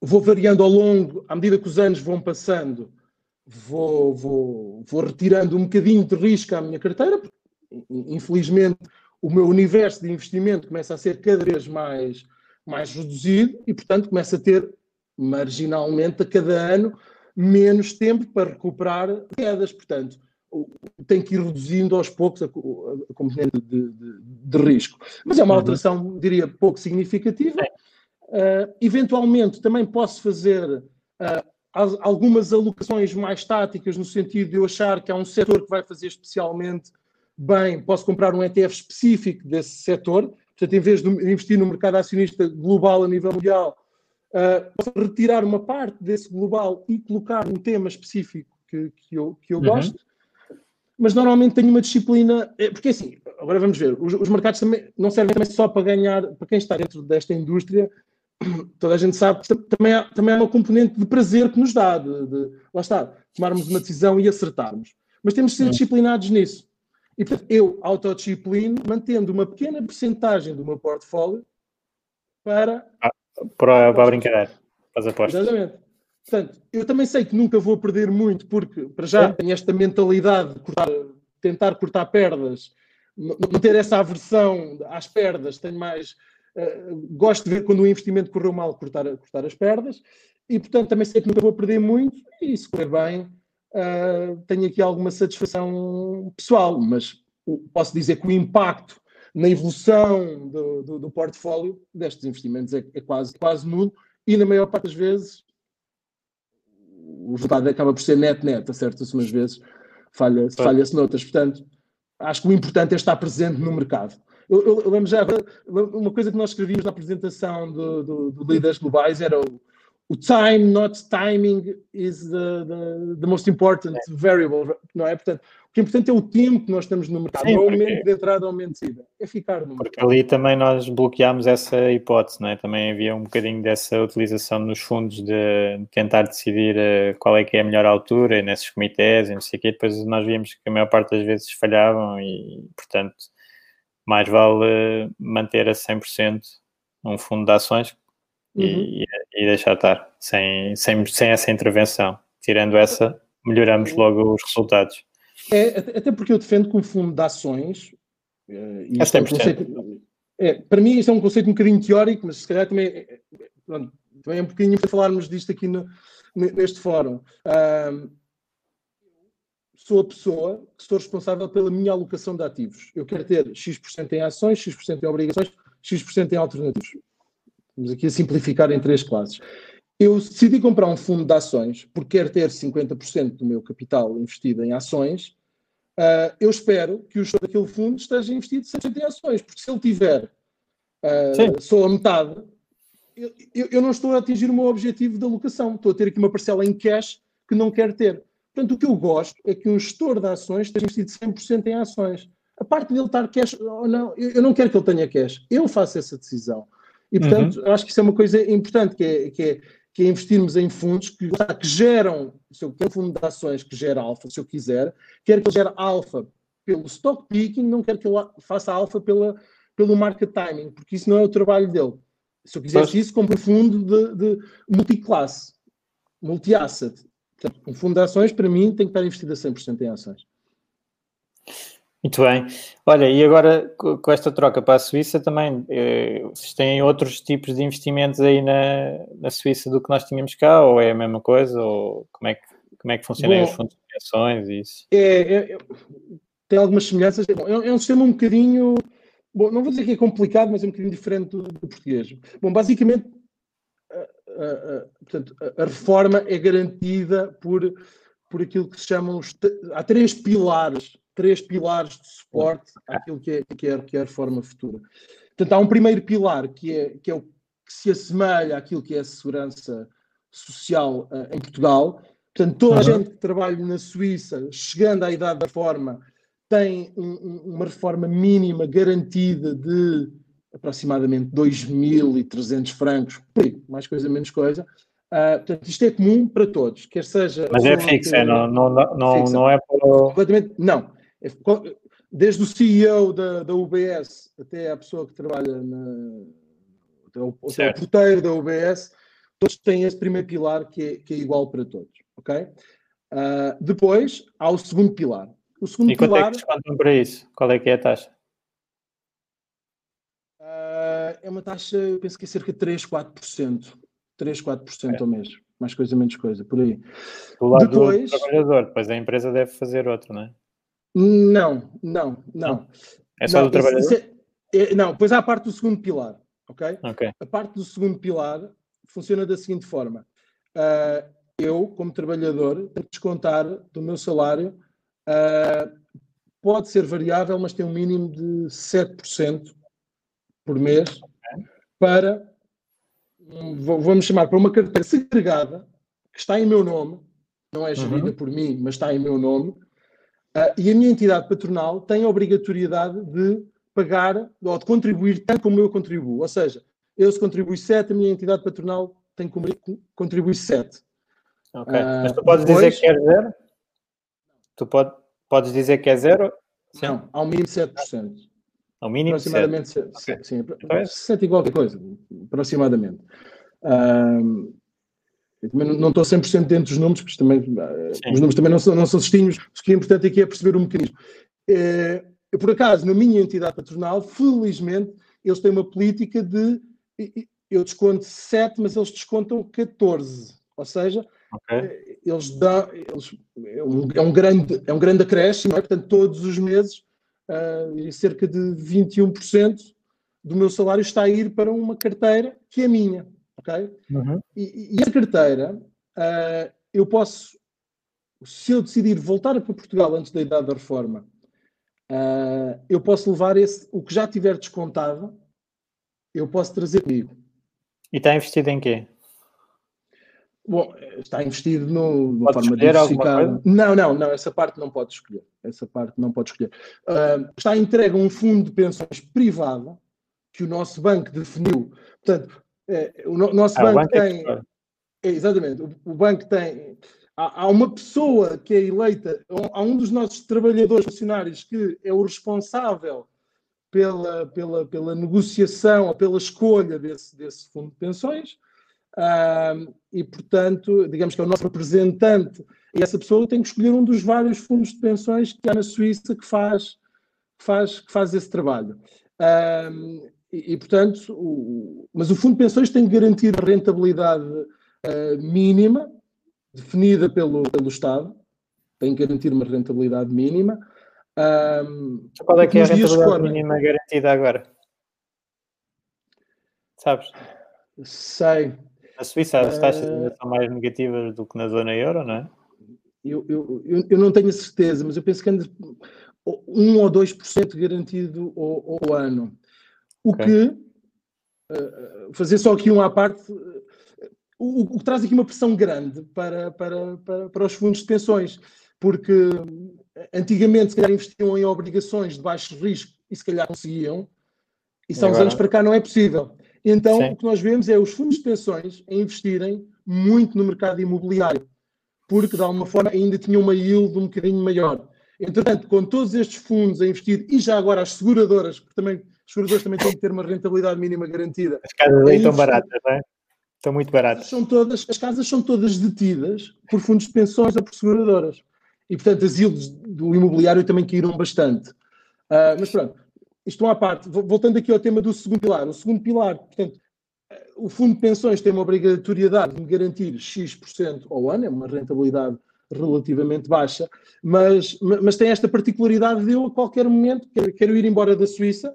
S2: vou variando ao longo, à medida que os anos vão passando, vou, vou, vou retirando um bocadinho de risco à minha carteira. Infelizmente, o meu universo de investimento começa a ser cada vez mais mais reduzido e, portanto, começa a ter marginalmente a cada ano menos tempo para recuperar quedas. Portanto, tem que ir reduzindo aos poucos a, a componente de, de, de, risco. Mas é uma uhum. alteração, diria, pouco significativa. Uh, eventualmente, também posso fazer uh, algumas alocações mais táticas, no sentido de eu achar que há um setor que vai fazer especialmente bem, posso comprar um ETF específico desse setor, Portanto, em vez de investir no mercado acionista global a nível mundial, uh, retirar uma parte desse global e colocar um tema específico que, que eu, que eu uhum. gosto. Mas normalmente tenho uma disciplina, é, porque assim, agora vamos ver, os, os mercados também não servem também só para ganhar, para quem está dentro desta indústria, [CLEARS THROAT] toda a gente sabe que também há, também há uma componente de prazer que nos dá, de, de lá está, tomarmos uma decisão e acertarmos. Mas temos de ser uhum. disciplinados nisso. E portanto, eu autodisciplino, mantendo uma pequena porcentagem do meu portfólio para.
S1: Ah, para, para brincar, para as apostas.
S2: Exatamente. Portanto, eu também sei que nunca vou perder muito, porque para já tenho esta mentalidade de cortar, tentar cortar perdas, não ter essa aversão às perdas, tenho mais. Uh, gosto de ver quando o investimento correu mal, cortar, cortar as perdas, e portanto também sei que nunca vou perder muito, e se correr bem, uh, tenho aqui alguma satisfação pessoal, mas posso dizer que o impacto na evolução do, do, do portfólio destes investimentos é, é, quase, quase nulo e na maior parte das vezes o resultado acaba por ser net-net, acerta-se umas vezes, falha-se falha noutras. Portanto, acho que o importante é estar presente no mercado. Eu, eu, eu lembro já, uma coisa que nós escrevíamos na apresentação do, do, do Líderes Globais era o, o time, not timing, is the, the, the most important é. variable, não é? Portanto, o que é importante é o tempo que nós estamos no mercado, Sim, não o momento de entrada ou momento de saída, é ficar no
S1: porque mercado. Porque ali também nós bloqueámos essa hipótese, não é? Também havia um bocadinho dessa utilização nos fundos de tentar decidir uh, qual é que é a melhor altura e nesses comitês e não sei o quê, depois nós vimos que a maior parte das vezes falhavam e, portanto, mais vale manter a 100% um fundo de ações uhum. e, e, deixar estar, sem, sem, sem essa intervenção. Tirando essa, melhoramos logo os resultados.
S2: É, até porque eu defendo que o fundo de ações. Uh, é, é um conceito, é, para mim, isto é um conceito um bocadinho teórico, mas se calhar também, é, é, pronto, também é um bocadinho para falarmos disto aqui no, neste fórum. Uh, sou a pessoa que sou responsável pela minha alocação de ativos. Eu quero ter X% em ações, X% em obrigações, X% em alternativos. Vamos aqui a simplificar em três classes. Eu decidi comprar um fundo de ações porque quero ter 50% do meu capital investido em ações. Uh, eu espero que o gestor daquele fundo esteja investido 100% em ações, porque se ele tiver uh, só a metade, eu, eu, não estou a atingir o meu objetivo de alocação. Estou a ter aqui uma parcela em cash que não quero ter. Portanto, o que eu gosto é que um gestor de ações esteja investido 100% em ações. a parte dele estar cash ou não, eu não quero que ele tenha cash, eu faço essa decisão. E, portanto, uhum. acho que isso é uma coisa importante, que é, que é, que é investirmos em fundos que, que geram, se eu quero um fundo de ações que gera alfa, se eu quiser, quero que ele gere alfa pelo stock picking, não quero que ele faça alfa pela, pelo market timing, porque isso não é o trabalho dele. Se eu quisesse isso, compro um fundo de, de multiclasse, multi-asset. Um fundo de ações, para mim, tem que estar investido a 100% em ações.
S1: Muito bem. Olha, e agora com esta troca para a Suíça também, eh, vocês têm outros tipos de investimentos aí na, na Suíça do que nós tínhamos cá, ou é a mesma coisa, ou como é que, como é que funcionam os fundos de pensões e isso?
S2: É, é, é, tem algumas semelhanças. É, é um sistema um bocadinho, bom, não vou dizer que é complicado, mas é um bocadinho diferente do, do português. Bom, basicamente, a, a, a, portanto, a reforma é garantida por, por aquilo que se chamam, os, há três pilares três pilares de suporte àquilo que é, que é, que é a reforma futura. Portanto, há um primeiro pilar que é, que é o que se assemelha àquilo que é a segurança social uh, em Portugal. Portanto, toda a gente que trabalha na Suíça, chegando à idade da reforma, tem um, uma reforma mínima garantida de aproximadamente 2.300 francos, mais coisa, menos coisa. Uh, portanto, isto é comum para todos, quer seja.
S1: Mas é fixo, é, não, não, não, não é para.
S2: Completamente, não. É desde o CEO da, da UBS até a pessoa que trabalha na, até o, até o porteiro da UBS, todos têm esse primeiro pilar que é, que é igual para todos, ok? Uh, depois há o segundo pilar. O segundo
S1: e quanto
S2: pilar,
S1: é que descontam para isso? Qual é que é a taxa?
S2: Uh, é uma taxa, eu penso que é cerca de 3, 4%. 3, 4% é. ao mês. Mais coisa, menos coisa, por aí.
S1: Do lado depois, do trabalhador, depois a empresa deve fazer outro, não é?
S2: Não, não, não.
S1: É só não, do trabalhador?
S2: É, é, não, pois há a parte do segundo pilar,
S1: ok? Ok.
S2: A parte do segundo pilar funciona da seguinte forma. Uh, eu, como trabalhador, tenho que descontar do meu salário, uh, pode ser variável, mas tem um mínimo de 7% por mês okay. para, vamos chamar, para uma carteira segregada, que está em meu nome, não é gerida uhum. por mim, mas está em meu nome, Uh, e a minha entidade patronal tem a obrigatoriedade de pagar ou de contribuir tanto como eu contribuo. Ou seja, eu se contribuo 7, a minha entidade patronal tem que contribuir 7.
S1: Ok. Uh, Mas tu podes depois... dizer que é zero? Tu pode, podes dizer que é zero?
S2: Sim. Não, há um mínimo de 7%.
S1: Ao mínimo
S2: aproximadamente 7. 7, okay. sim, então 7 é igual qualquer coisa, aproximadamente. Uh, eu também não estou 100% dentro dos números, porque também, eh, os números também não são, não são cestinhos, o que é importante aqui é perceber o mecanismo. É, eu, por acaso, na minha entidade patronal, felizmente, eles têm uma política de eu desconto 7, mas eles descontam 14. Ou seja, okay. Eh, eles dão. Eles, é, um, é, um, grande, é um grande acréscimo, é? portanto, todos os meses, uh, cerca de 21% do meu salário está a ir para uma carteira que é minha ok? Uhum. E, e, essa carteira, uh, eu posso, se eu decidir voltar para Portugal antes da idade da reforma, uh, eu posso levar esse, o que já tiver descontado, eu posso trazer comigo.
S1: E está investido em quê?
S2: Bom, está investido no, de uma forma diversificada. Não, não, não, essa parte não pode escolher. Essa parte não pode escolher. Uh, está entregue a um fundo de pensões privado que o nosso banco definiu. Portanto, o no, nosso ah, banco, banco, é tem. É exatamente, o, o, banco tem. Há, há, uma pessoa que é eleita, há um dos nossos trabalhadores funcionários que é o responsável pela, pela, pela negociação ou pela escolha desse, desse fundo de pensões. e, portanto, digamos que é o nosso representante, e essa pessoa tem que escolher um dos vários fundos de pensões que há na Suíça que faz, que faz, que faz esse trabalho. E, e, portanto, o, mas o Fundo de Pensões tem que garantir a rentabilidade uh, mínima, definida pelo, pelo Estado, tem que garantir uma rentabilidade mínima.
S1: Um, Qual é que é a rentabilidade mínima garantida agora? Sabes?
S2: Sei.
S1: Na Suíça as taxas uh, são mais negativas do que na zona euro, não é?
S2: Eu, eu, eu, eu não tenho a certeza, mas eu penso que anda 1 ou 2% garantido ao, ao ano. O okay. que, uh, fazer só aqui uma à parte, uh, o, o, que traz aqui uma pressão grande para, para, para, para os fundos de pensões, porque antigamente, se calhar, investiam em obrigações de baixo risco e se calhar conseguiam, e só uns anos para cá não é possível. Então, Sim. o que nós vemos é os fundos de pensões a investirem muito no mercado imobiliário, porque de alguma forma ainda tinham uma yield um bocadinho maior. Entretanto, com todos estes fundos a investir, e já agora as seguradoras, porque também os seguradores também têm que ter uma rentabilidade mínima garantida.
S1: As casas aí estão baratas, não é? Estão muito baratas.
S2: São todas, as casas são todas detidas por fundos de pensões ou por seguradoras. E, portanto, as yields do imobiliário também caíram bastante. Uh, mas pronto, isto à parte. Voltando aqui ao tema do segundo pilar. O segundo pilar, portanto, o fundo de pensões tem uma obrigatoriedade de garantir X% ao ano, é uma rentabilidade relativamente baixa, mas, mas tem esta particularidade de eu, a qualquer momento, quero, quero ir embora da Suíça.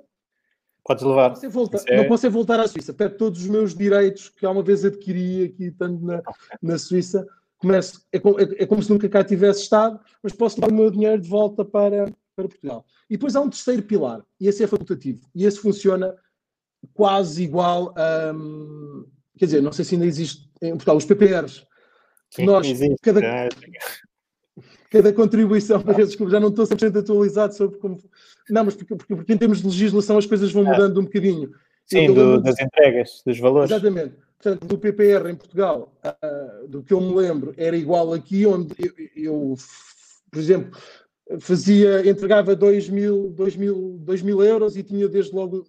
S1: Podes levar.
S2: Não posso, voltar, é... não posso voltar à Suíça. Perto todos os meus direitos que há uma vez adquiri aqui, estando na, na Suíça. Começo, é, é, é, como se nunca cá tivesse estado, mas posso levar o meu dinheiro de volta para, para Portugal. E depois há um terceiro pilar, e esse é facultativo. E esse funciona quase igual a. Um, quer dizer, não sei se ainda existe em Portugal, os PPRs nós, existe, cada, é. Cada contribuição, desculpa, já não estou 100% atualizado sobre como. Não, mas porque, porque, porque, em termos de legislação as coisas vão ah. mudando um bocadinho.
S1: Sim, do, das entregas, dos valores.
S2: Exatamente. Portanto, do PPR em Portugal, uh, do que eu me lembro, era igual aqui, onde eu, eu por exemplo, fazia, entregava 2 mil, 2 mil, 2 mil euros e tinha desde logo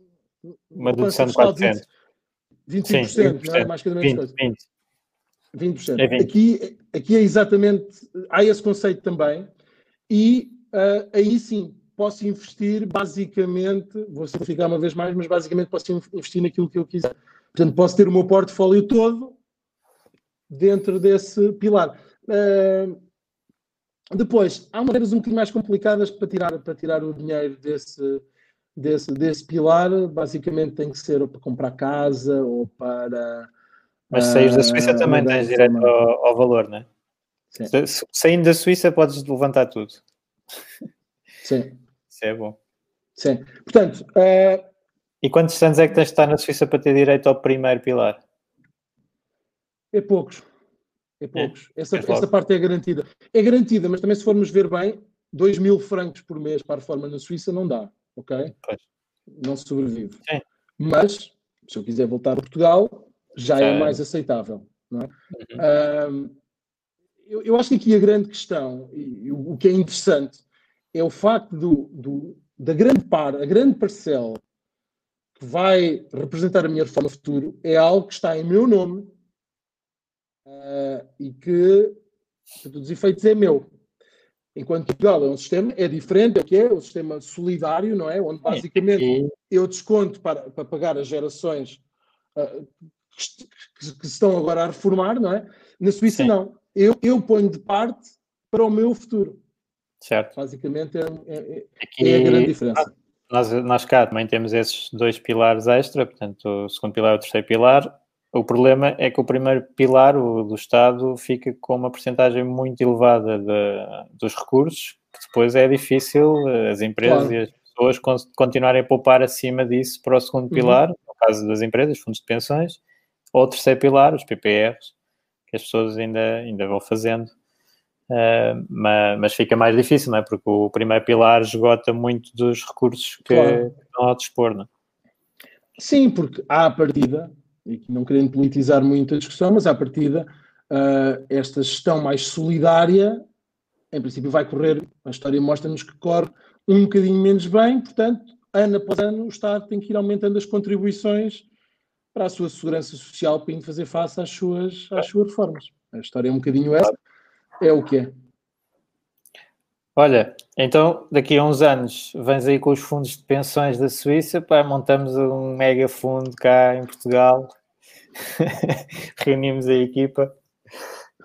S1: uma dedução de 400.
S2: 20, 25%, Sim, 20%, não é? Mais cada vez 20, 20. 20%. É 20. Aqui, aqui é exatamente, há esse conceito também, e uh, aí sim posso investir basicamente, vou simplificar uma vez mais, mas basicamente posso investir naquilo que eu quiser. Portanto, posso ter o meu portfólio todo dentro desse pilar. Uh, depois, há maneiras um bocadinho mais complicadas para tirar, para tirar o dinheiro desse, desse, desse pilar. Basicamente tem que ser ou para comprar casa ou para
S1: mas se saís da Suíça uh, também tens direito ao, ao, valor, não é? Sim. Saindo da Suíça podes levantar tudo.
S2: Sim.
S1: Isso é bom.
S2: Sim. Portanto. Uh,
S1: e quantos anos é que tens de estar na Suíça para ter direito ao primeiro pilar?
S2: É poucos. É poucos. É, essa, é essa parte é garantida. É garantida, mas também se formos ver bem, 2 mil francos por mês para a reforma na Suíça não dá, ok? Pois. Não se sobrevive. Sim. Mas, se eu quiser voltar a Portugal, já é, é mais aceitável. Não é? Uhum. eu, eu, acho que aqui a grande questão, e, o, o, que é interessante, é o facto do, do, da grande par, a grande parcela que vai representar a minha reforma futuro é algo que está em meu nome uh, e que, para todos os efeitos, é meu. Enquanto Portugal é um sistema, é diferente, é que é um sistema solidário, não é? Onde basicamente eu desconto para, para pagar as gerações uh, que, que, estão agora a reformar, não é? Na Suíça, Sim. não. Eu, eu ponho de parte para o meu futuro.
S1: Certo.
S2: Basicamente é, é, é Aqui, é a grande diferença.
S1: Nós, nós cá também temos esses dois pilares extra, portanto, o segundo pilar e o terceiro pilar. O problema é que o primeiro pilar, o do Estado, fica com uma porcentagem muito elevada de, dos recursos, que depois é difícil eh, as empresas claro. e as pessoas continuarem a poupar acima disso para o segundo uhum. pilar, uhum. no caso das empresas, fundos de pensões, ou o terceiro pilar, os PPRs, que as pessoas ainda, ainda vão fazendo. Uh, mas, mas, fica mais difícil, não é? Porque o primeiro pilar esgota muito dos recursos que, claro. estão ao dispor, não é?
S2: Sim, porque há a partida, e não querendo politizar muito a discussão, mas à partida, uh, esta gestão mais solidária, em princípio, vai correr, a história mostra-nos que corre um bocadinho menos bem, portanto, ano após ano, o Estado tem que ir aumentando as contribuições para a sua segurança social para fazer face às suas, às suas reformas. A história é um bocadinho essa, é o que é.
S1: Olha, então daqui a uns anos vens aí com os fundos de pensões da Suíça, pá, montamos um mega fundo cá em Portugal, [LAUGHS] reunimos a equipa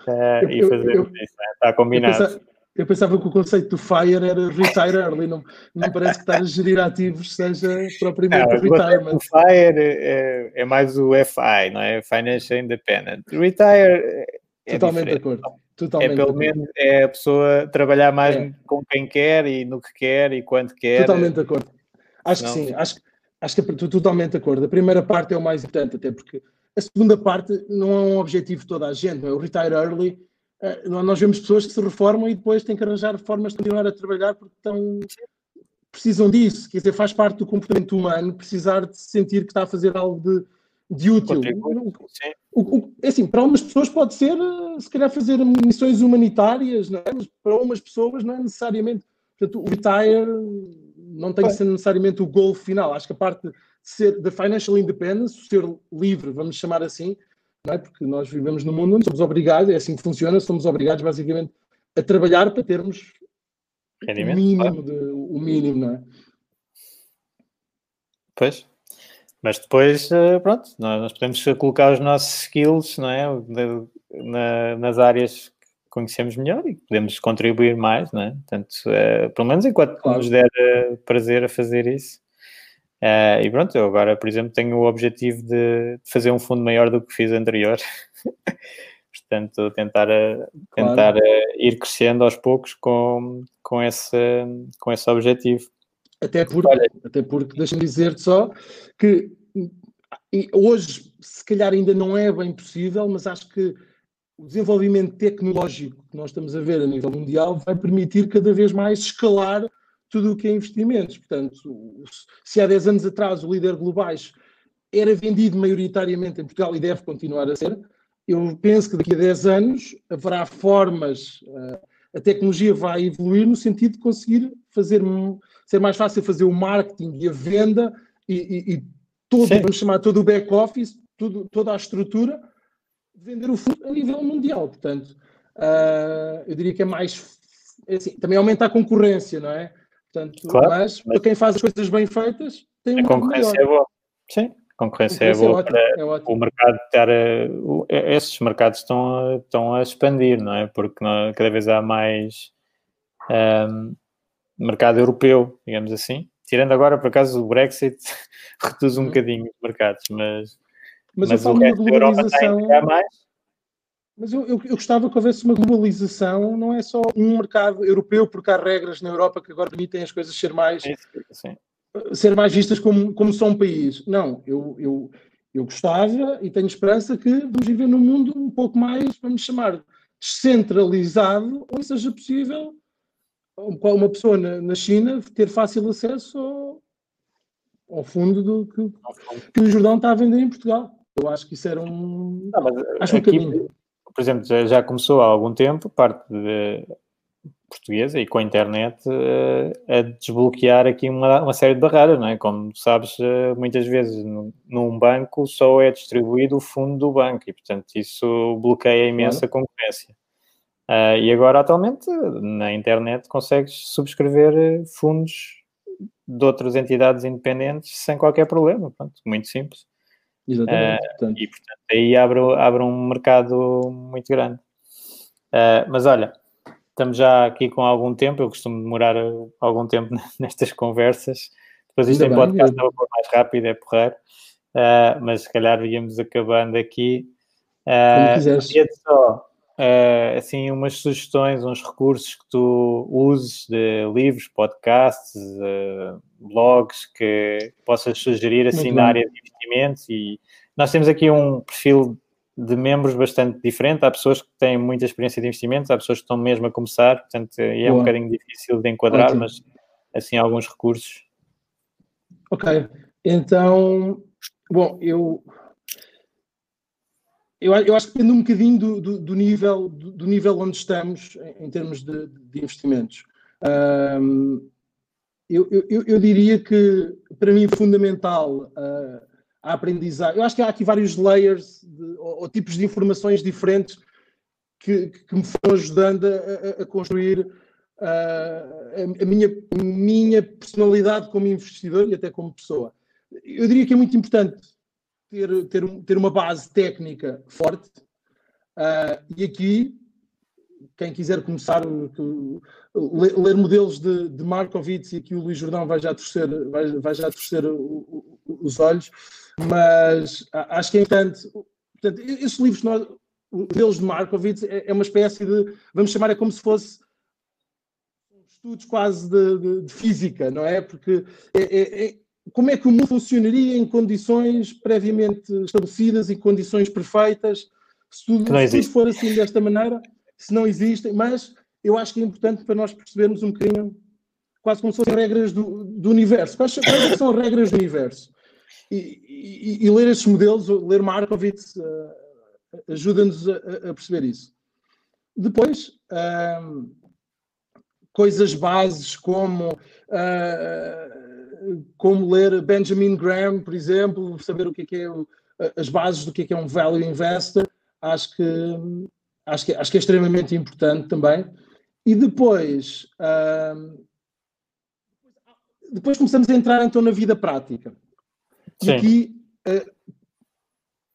S1: uh, e fazemos eu, eu, isso, né? está combinado.
S2: Eu pensava que o conceito do FIRE era retire early, não, não parece que estar a gerir ativos seja propriamente não, retirement.
S1: O FIRE é, é, mais o FI, não é? Financial Independent. Retire é
S2: Totalmente de acordo. Totalmente
S1: é pelo menos é a pessoa trabalhar mais é. com quem quer e no que quer e quando quer.
S2: Totalmente de acordo. Acho não, que sim, acho, acho que estou totalmente de acordo. A primeira parte é o mais importante, até porque a segunda parte não é um objetivo de toda a gente, não é? O retire early nós vemos pessoas que se reformam e depois têm que arranjar formas de continuar a trabalhar porque estão, precisam disso. Quer dizer, faz parte do comportamento humano precisar de sentir que está a fazer algo de, de útil. O, o, é assim, para algumas pessoas pode ser, se calhar, fazer missões humanitárias, não é? mas para algumas pessoas não é necessariamente. Portanto, o retire não tem que ser necessariamente o gol final. Acho que a parte de ser da financial independence, ser livre, vamos chamar assim, é? porque nós vivemos num mundo onde somos obrigados, é assim que funciona, somos obrigados basicamente a trabalhar para termos Rendimento, o mínimo, claro. de, o mínimo, não é?
S1: Pois. Mas depois, eh, pronto, nós podemos colocar os nossos skills, não é? Na, nas áreas que conhecemos melhor e podemos contribuir mais, não é? Portanto, é, pelo menos enquanto claro. nos der eh, prazer a fazer isso. Uh, e pronto, eu agora, por exemplo, tenho o objetivo de fazer um fundo maior do que fiz anterior. [LAUGHS] Portanto, tentar, tentar claro. ir crescendo aos poucos com, com, esse, com esse objetivo.
S2: Até porque, Olha, até porque deixa-me dizer-te só que hoje, se calhar, ainda não é bem possível, mas acho que o desenvolvimento tecnológico que nós estamos a ver a nível mundial vai permitir cada vez mais escalar tudo o que é investimentos. Portanto, se há 10 anos atrás o líder globais era vendido maioritariamente em Portugal e deve continuar a ser, eu penso que daqui a 10 anos haverá formas, eh, a tecnologia vai evoluir no sentido de conseguir fazer ser mais fácil fazer o marketing e a venda e, e, e todo, vamos chamar todo o back-office, toda a estrutura de vender o fundo a nível mundial. Portanto, uh, eu diria que é mais. É assim, também aumenta a concorrência, não é? Portanto, claro, mas, mas, para quem faz as coisas bem feitas, tem
S1: uma. A concorrência maior. é boa. Sim, a concorrência, é, boa é ótimo, para é o mercado estar a, esses mercados estão a, estão a expandir, não é? Porque não, cada vez há mais um, mercado europeu, digamos assim. Tirando agora, por acaso, o Brexit [LAUGHS] reduz um uhum. bocadinho os mercados, mas,
S2: mas, mas o resto da Europa está a mais. Mas eu, eu, eu, gostava que houvesse uma globalização, não é só um mercado europeu, porque há regras na Europa que agora permitem as coisas ser mais, sim. ser mais vistas como, como só um país. Não, eu, eu, eu gostava e tenho esperança que vamos viver num mundo um pouco mais, vamos chamar, descentralizado, onde seja possível uma pessoa na, na China ter fácil acesso ao, ao fundo do que, que, o Jordão está a vender em Portugal. Eu acho que isso era um. Não, acho aqui, um caminho.
S1: Por exemplo, já, já, começou há algum tempo, parte de, portuguesa e com a internet uh, a desbloquear aqui uma, uma, série de barreiras, não é? Como sabes, uh, muitas vezes no, num banco só é distribuído o fundo do banco e, portanto, isso bloqueia imensa concorrência. Uh, e agora, atualmente, na internet consegues subscrever fundos de outras entidades independentes sem qualquer problema. Pronto, muito simples. Exatamente. Uh, portanto. E, portanto, aí abre, abre um mercado muito grande. Uh, mas olha, estamos já aqui com algum tempo. Eu costumo demorar algum tempo [LAUGHS] nestas conversas. Depois isto Ainda em podcast é um mais rápido, é porreiro. mas se calhar íamos acabando aqui. Uh, Como só uh, assim, umas sugestões, uns recursos que tu uses de livros, podcasts, uh, blogs que possas sugerir assim na área de investimentos e nós temos aqui um perfil de membros bastante diferente. Há pessoas que têm muita experiência de investimentos, há pessoas que estão mesmo a começar, portanto é Boa. um bocadinho difícil de enquadrar, Ótimo. mas assim alguns recursos.
S2: Ok, então, bom, eu eu, eu, acho que depende um bocadinho do, do, do nível, do, do, nível onde estamos em, em termos de, de investimentos. Um, eu, eu, eu, diria que, para mim, é fundamental uh, a aprendizagem. Eu acho que há aqui vários layers de, ou, ou, tipos de informações diferentes que, que me foram ajudando a, a construir uh, a, a, minha, a minha personalidade como investidor e até como pessoa. Eu diria que é muito importante ter, ter, ter uma base técnica forte. Uh, e aqui, quem quiser começar, ler, ler modelos de, de Markowitz, e aqui o Luís Jordão vai já torcer, vai, vai já torcer o, o, os olhos, mas acho que é importante. Portanto, esses livros, nós, modelos de Markowitz, é, é, uma espécie de, vamos chamar, é como se fosse estudos quase de, de, de física, não é? Porque é, é, é como é que o mundo funcionaria em condições previamente estabelecidas e condições perfeitas? Se tudo, se for assim desta maneira, se não existem, mas eu acho que é importante para nós percebermos um bocadinho, quase como se fossem regras do, do universo. Quais, quais são as regras do universo? E, e, e, ler estes modelos, ler Markowitz, uh, ajuda-nos a, a, perceber isso. Depois, uh, coisas bases como, uh, como ler Benjamin Graham, por exemplo, saber o que é, que é o, as bases do que é, que é um value investor, acho que, acho que, acho que é extremamente importante também. E depois, uh, depois começamos a entrar então na vida prática. Sim. E aqui uh,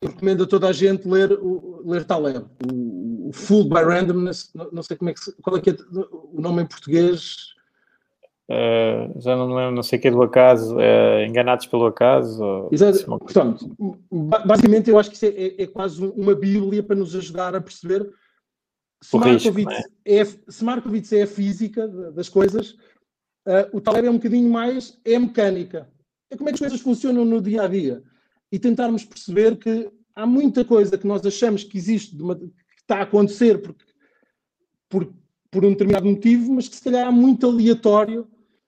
S2: eu recomendo a toda a gente ler, o, ler Taleb, o, o Full by Randomness, não, não, sei como é que qual é, que é o nome em português.
S1: Uh, já não lembro, não sei o que é do acaso, uh, enganados pelo acaso.
S2: Exato. Portanto, basicamente eu acho que isso é, é, é, quase uma bíblia para nos ajudar a perceber se Markowitz, é? é? se é a física das coisas, uh, o Taleb é um bocadinho mais é a mecânica. É como é que as coisas funcionam no dia a dia. E tentarmos perceber que há muita coisa que nós achamos que existe, uma, que está a acontecer porque, por, por um determinado motivo, mas que se calhar é muito aleatório.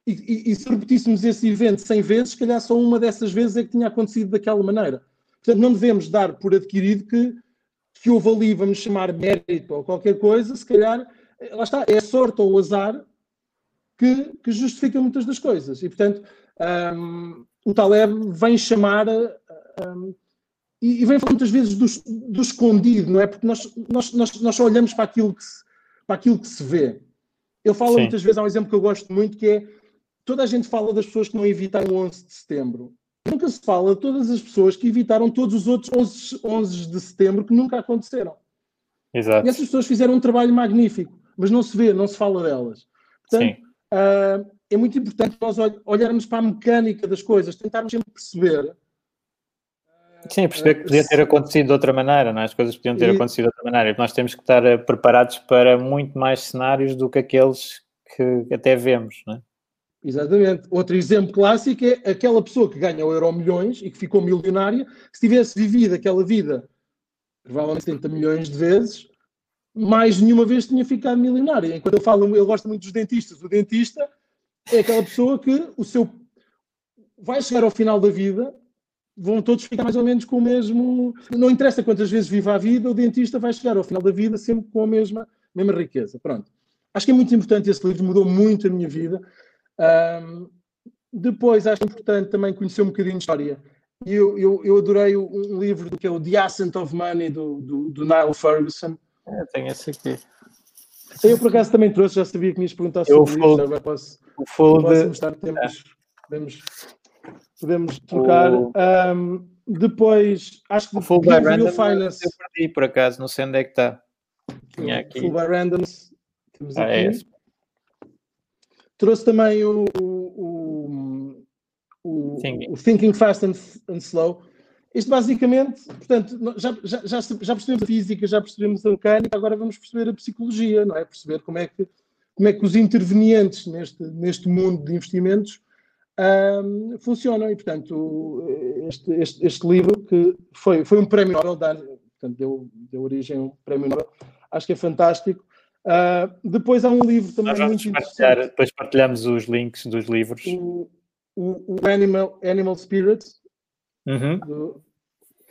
S2: E, e, e se repetíssemos esse evento 100 vezes, se calhar só uma dessas vezes é que tinha acontecido daquela maneira. Portanto, não devemos dar por adquirido que que houve ali, vamos chamar mérito ou qualquer coisa, se calhar, lá está, é a sorte ou o azar que, que justifica muitas das coisas. E, portanto, um, o Taleb vem chamar um, e, e, vem falar muitas vezes do, do, escondido, não é? Porque nós, nós, nós, nós só olhamos para aquilo que se, para aquilo que se vê. Ele fala Sim. muitas vezes, há um exemplo que eu gosto muito, que é toda a gente fala das pessoas que não evitaram o 11 de setembro. Nunca se fala de todas as pessoas que evitaram todos os outros 11, 11 de setembro que nunca aconteceram.
S1: Exato.
S2: E essas pessoas fizeram um trabalho magnífico, mas não se vê, não se fala delas. Portanto, uh, é muito importante nós olharmos para a mecânica das coisas, tentarmos sempre perceber.
S1: Sim, perceber que podia ter acontecido de outra maneira, não é? as coisas podiam ter e... acontecido de outra maneira. Nós temos que estar eh, preparados para muito mais cenários do que aqueles que até vemos. Não é?
S2: Exatamente. Outro exemplo clássico é aquela pessoa que ganha o euro milhões e que ficou milionária, se tivesse vivido aquela vida provavelmente 70 milhões de vezes, mais nenhuma vez tinha ficado milionária. Enquanto eu falo, eu gosto muito dos dentistas. O dentista é aquela pessoa que o seu vai chegar ao final da vida, vão todos ficar mais ou menos com o mesmo. Não interessa quantas vezes viva a vida, o dentista vai chegar ao final da vida sempre com a mesma, mesma riqueza. Pronto. Acho que é muito importante esse livro, mudou muito a minha vida. Um, depois acho importante também conhecer um bocadinho de história. Eu, eu, eu adorei um livro que é o The Ascent of Money do, do, do Niall Ferguson.
S1: É, tenho esse aqui.
S2: Eu por acaso também trouxe, já sabia que me ias perguntar sobre isso. Agora posso,
S1: o full
S2: posso mostrar, temos, é. podemos, podemos trocar. O... Um, depois, acho que
S1: o Full by Random Finance. eu perdi por acaso, não sei onde é que está.
S2: Tinha aqui. Full by Random. Temos ah, é aqui. É Trouxe também o, o, o, o Thinking Fast and, and, Slow. Isto basicamente, portanto, já, já, já, já percebemos a física, já percebemos a mecânica, agora vamos perceber a psicologia, não é? Perceber como é que, como é que os intervenientes neste, neste mundo de investimentos um, funcionam. E, portanto, este, este, este, livro, que foi, foi um prémio Nobel, portanto, deu, deu origem a um prémio Nobel, acho que é fantástico. Uh, depois há um livro também muito
S1: interessante. Depois partilhamos os links dos livros.
S2: O, o, o Animal, Animal Spirits,
S1: uhum.
S2: do,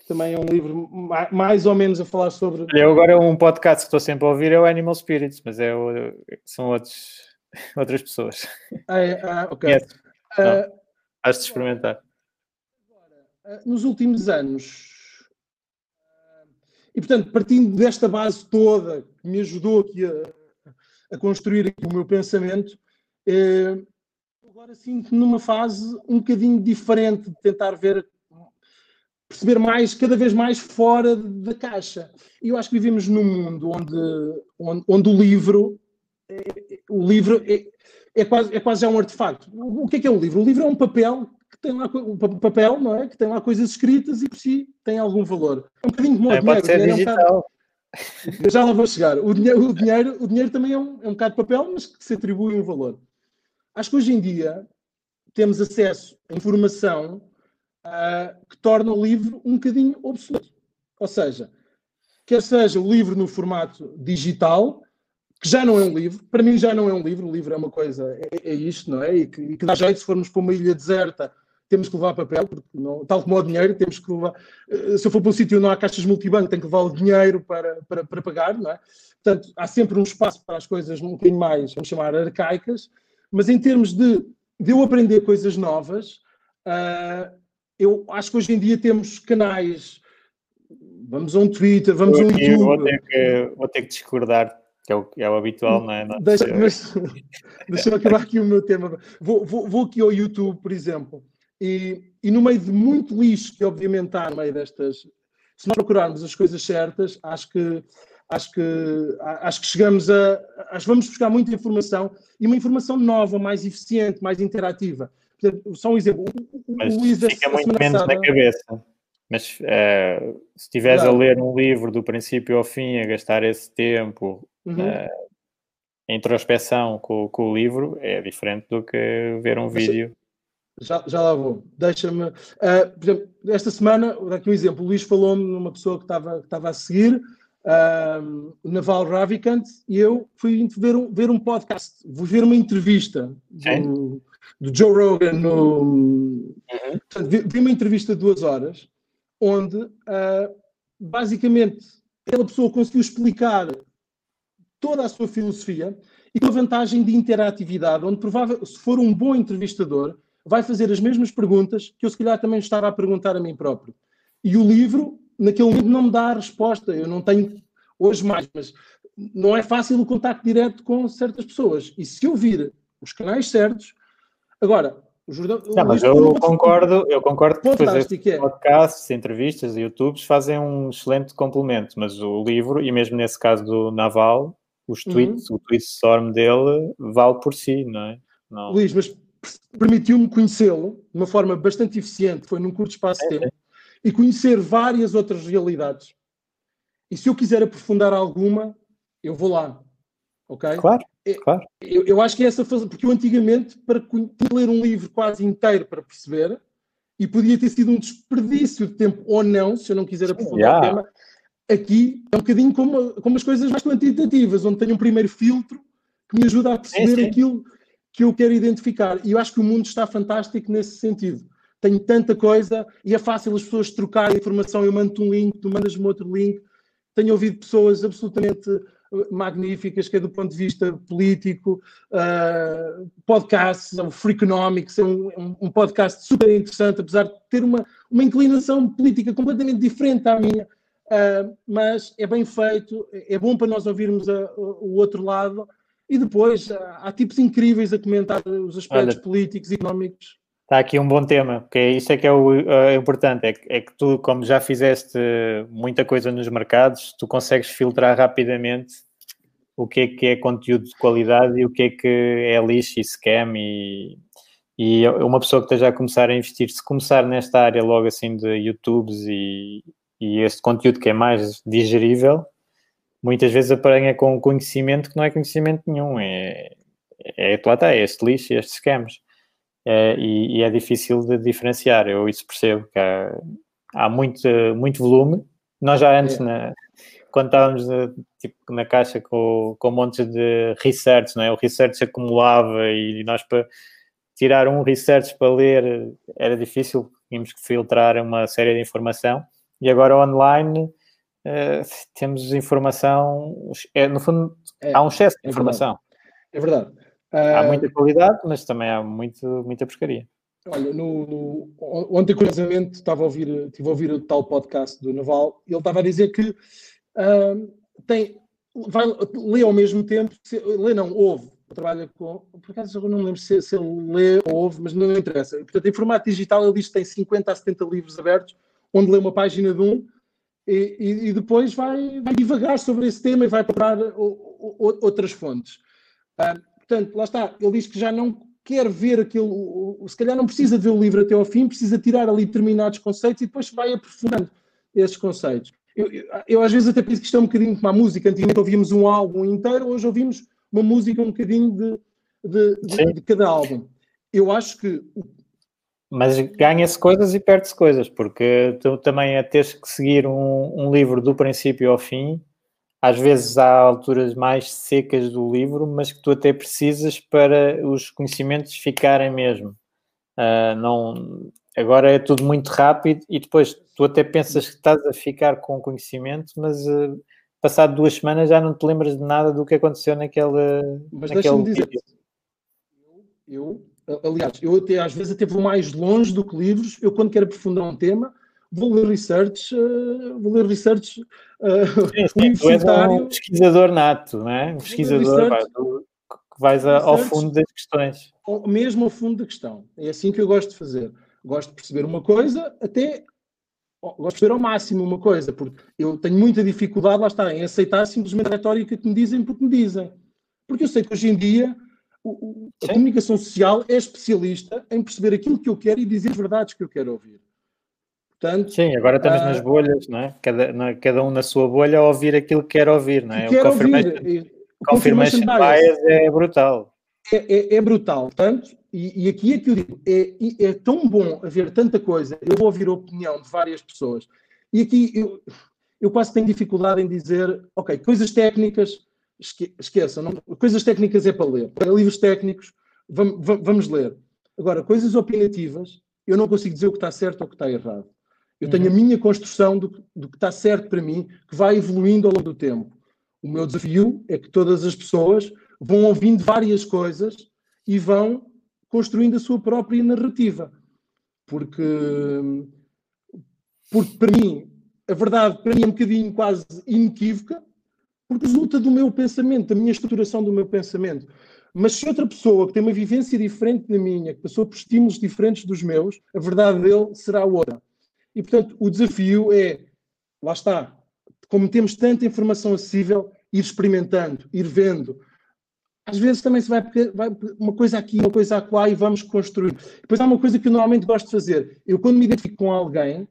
S2: também é um livro mais ou menos a falar sobre.
S1: Eu agora um podcast que estou sempre a ouvir é o Animal Spirits, mas é o, são outros, [LAUGHS] outras pessoas.
S2: Ah, é, ah, ok. Yes.
S1: Uh, Has de experimentar.
S2: Agora, nos últimos anos, e, portanto, partindo desta base toda que me ajudou aqui a, a construir o meu pensamento, eh, agora sinto numa fase um bocadinho diferente de tentar ver, perceber mais, cada vez mais fora da caixa. E eu acho que vivemos num mundo onde, onde, onde o livro, é, o livro é, é, quase, é quase já um artefacto. O que é que é o livro? O livro é um papel que tem lá um papel, não é? Que tem lá coisas escritas e por si tem algum valor. É um bocadinho como
S1: é, o dinheiro. Pode ser dinheiro digital. É um
S2: bocado... Eu já lá vou chegar. O dinheiro, o dinheiro, o dinheiro também é um, é um bocado de papel, mas que se atribui um valor. Acho que hoje em dia temos acesso a informação uh, que torna o livro um bocadinho obsoleto. Ou seja, quer seja o livro no formato digital, que já não é um livro, para mim já não é um livro, o livro é uma coisa, é, é isto, não é? E que, e que dá jeito se formos para uma ilha deserta temos que levar papel, porque não, tal como o dinheiro, temos que levar. Eh, se eu for para um sítio não há caixas multibanco, tenho que levar o dinheiro para, para, para pagar, não é? Portanto, há sempre um espaço para as coisas um bocadinho mais, vamos chamar, arcaicas, mas em termos de, de eu aprender coisas novas, uh, eu acho que hoje em dia temos canais. Vamos a um Twitter, vamos a um YouTube.
S1: Vou ter que, vou ter que discordar que é o, é o habitual, não é? Não,
S2: deixa, mas, deixa eu acabar aqui o meu tema. Vou, vou, vou aqui ao YouTube, por exemplo, e, e no meio de muito lixo que obviamente há no meio destas, se nós procurarmos as coisas certas, acho que acho que acho que chegamos a acho que vamos buscar muita informação e uma informação nova, mais eficiente, mais interativa. Portanto, só um exemplo.
S1: Mas o Luís, fica muito menos na cabeça. Mas uh, se estiveres a ler um livro do princípio ao fim, a gastar esse tempo, uhum. uh, introspeção com, com, o livro, é diferente do que ver um vídeo.
S2: Já, já lá vou. Deixa-me. Uh, por exemplo, esta semana, daqui um exemplo, o Luís falou-me numa pessoa que estava, que estava a seguir, uh, o Naval Ravikant, e eu fui ver um, ver um podcast, vou ver uma entrevista do, do Joe Rogan no. Uhum. Portanto, vi, vi, uma entrevista de duas horas, onde uh, basicamente aquela pessoa conseguiu explicar toda a sua filosofia e com a vantagem de interatividade, onde provável, se for um bom entrevistador vai fazer as mesmas perguntas que eu, se calhar, também estava a perguntar a mim próprio. E o livro, naquele momento, não me dá a resposta. Eu não tenho, hoje mais, mas não é fácil o contacto direto com certas pessoas. E se eu vir os canais certos. Agora, o
S1: Jordão. Não, mas eu concordo, eu concordo que depois é. podcasts, entrevistas e YouTubes fazem um excelente complemento, mas o livro, e mesmo nesse caso do Naval, os uhum. tweets, uhum. o tweet storm dele vale por si, não é? Não.
S2: Luís, mas permitiu-me conhecê-lo de uma forma bastante eficiente, foi num curto espaço de tempo, e conhecer várias outras realidades. E se eu quiser aprofundar alguma, eu vou lá. Ok?
S1: Claro, claro.
S2: Eu, eu acho que é essa fase, porque eu antigamente, para ler um livro quase inteiro para perceber, e podia ter sido um desperdício de tempo ou não, se eu não quiser aprofundar yeah. o tema, aqui é um bocadinho como, como as coisas mais quantitativas, onde tenho um primeiro filtro que me ajuda a perceber sim. aquilo que eu quero identificar. E eu acho que o mundo está fantástico nesse sentido. Tenho tanta coisa e é fácil as pessoas trocarem informação. Eu mando-te um link, tu mandas-me outro link. Tenho ouvido pessoas absolutamente uh, magníficas, que é do ponto de vista político, uh, podcasts, o Freakonomics, é um, um, podcast super interessante, apesar de ter uma, uma inclinação política completamente diferente à minha, uh, mas é bem feito, é bom para nós ouvirmos a, o outro lado e depois há, tipos incríveis a comentar os aspectos Olha, políticos e económicos.
S1: Está aqui um bom tema, porque isso é que é o é importante, é que, é que tu, como já fizeste muita coisa nos mercados, tu consegues filtrar rapidamente o que é que é conteúdo de qualidade e o que é que é lixo e scam e, e uma pessoa que esteja a começar a investir, se começar nesta área logo assim de YouTubes e, e este conteúdo que é mais digerível, muitas vezes apanha com conhecimento que não é conhecimento nenhum, é, é lá está, é este lixo, estes scams. É, e, e, é difícil de diferenciar, eu isso percebo que há, há muito, muito volume. Nós já antes, é. na, quando estávamos na, tipo, na caixa com, com montes de research, não é? o research acumulava e nós para tirar um research para ler era difícil, tínhamos que filtrar uma série de informação. E agora online uh, temos informação, é, no fundo, é, há um excesso de é informação.
S2: É verdade.
S1: Uh, há muita qualidade, mas também há muito, muita pescaria.
S2: Olha, no, no, ontem, curiosamente, estava a ouvir, estive a ouvir o tal podcast do Naval e ele estava a dizer que uh, tem, vai ler ao mesmo tempo, se, lê não, ouve, trabalha com, por acaso eu não me lembro se, se ele lê ou ouve, mas não interessa. Portanto, em formato digital ele diz que tem 50 a 70 livros abertos, onde lê uma página de um e, e, depois vai, vai divagar sobre esse tema e vai procurar o, o, outras fontes. Uh, portanto, lá está, ele diz que já não quer ver aquilo, se calhar não precisa de ver o livro até ao fim, precisa tirar ali determinados conceitos e depois vai aprofundando esses conceitos. Eu, eu, eu às vezes até penso que isto é um bocadinho como a música, antigamente ouvíamos um álbum inteiro, hoje ouvimos uma música um bocadinho de, de, de, de cada álbum. Eu acho que
S1: mas ganha-se coisas e perde-se coisas, porque tu também a teres que seguir um, um, livro do princípio ao fim, às vezes há alturas mais secas do livro, mas que tu até precisas para os conhecimentos ficarem mesmo. Uh, não, agora é tudo muito rápido e depois tu até pensas que estás a ficar com conhecimento, mas uh, passado duas semanas já não te lembras de nada do que aconteceu naquela.
S2: Mas deixa-me dizer, eu, eu, aliás, eu até às vezes até vou mais longe do que livros. Eu, quando quero aprofundar um tema, vou ler research, uh, vou ler research uh, sim,
S1: sim, universitário. Tu és um pesquisador nato, não é? Um pesquisador vai, que vais a, ao fundo das questões.
S2: Mesmo ao fundo da questão. É assim que eu gosto de fazer. Gosto de perceber uma coisa até gosto de perceber ao máximo uma coisa, porque eu tenho muita dificuldade, lá está, em aceitar simplesmente a retórica que me dizem porque me dizem. Porque eu sei que hoje em dia o, a comunicação social é especialista em perceber aquilo que eu quero e dizer as verdades que eu quero ouvir.
S1: Portanto, Sim, agora estamos uh, nas bolhas, não é? Cada, na, cada um na sua bolha a ouvir aquilo que quer ouvir, não é?
S2: O confirmation, ouvir.
S1: O confirmation, bias é brutal.
S2: É, é, é, brutal. Portanto, e, e, aqui é que eu digo, é, é tão bom haver tanta coisa, eu vou ouvir a opinião de várias pessoas, e aqui eu, eu quase tenho dificuldade em dizer, ok, coisas técnicas, esque, esqueçam, não, coisas técnicas é para ler, para livros técnicos, vamos, vamos ler. Agora, coisas opinativas, eu não consigo dizer o que está certo ou o que está errado. Eu tenho a uhum. minha construção do, do, que está certo para mim, que vai evoluindo ao longo do tempo. O meu desafio é que todas as pessoas vão ouvindo várias coisas e vão construindo a sua própria narrativa. Porque, porque para mim, a verdade para mim é um bocadinho quase inequívoca, porque resulta do meu pensamento, da minha estruturação do meu pensamento. Mas se outra pessoa que tem uma vivência diferente da minha, que passou por estímulos diferentes dos meus, a verdade dele será outra. E, portanto, o desafio é, lá está, como temos tanta informação acessível, ir experimentando, ir vendo. Às vezes também se vai, vai uma coisa aqui, uma coisa acolá e vamos construir. Depois há uma coisa que eu normalmente gosto de fazer. Eu, quando me identifico com alguém,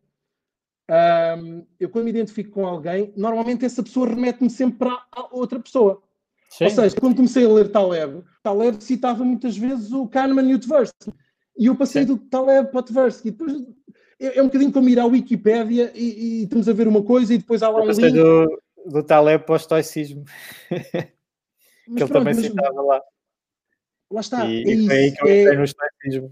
S2: um, eu quando me identifico com alguém, normalmente essa pessoa remete-me sempre para a outra pessoa. Sim. Ou seja, quando comecei a ler Taleb, Taleb citava muitas vezes o Kahneman e o Tversky. E eu passei Sim. do Taleb para o Tversky. Depois é, é, um bocadinho como ir à Wikipédia e, e estamos a ver uma coisa e depois há lá um link.
S1: Do, do Taleb para o estoicismo. que ele também citava lá.
S2: Lá está. E, é isso. é.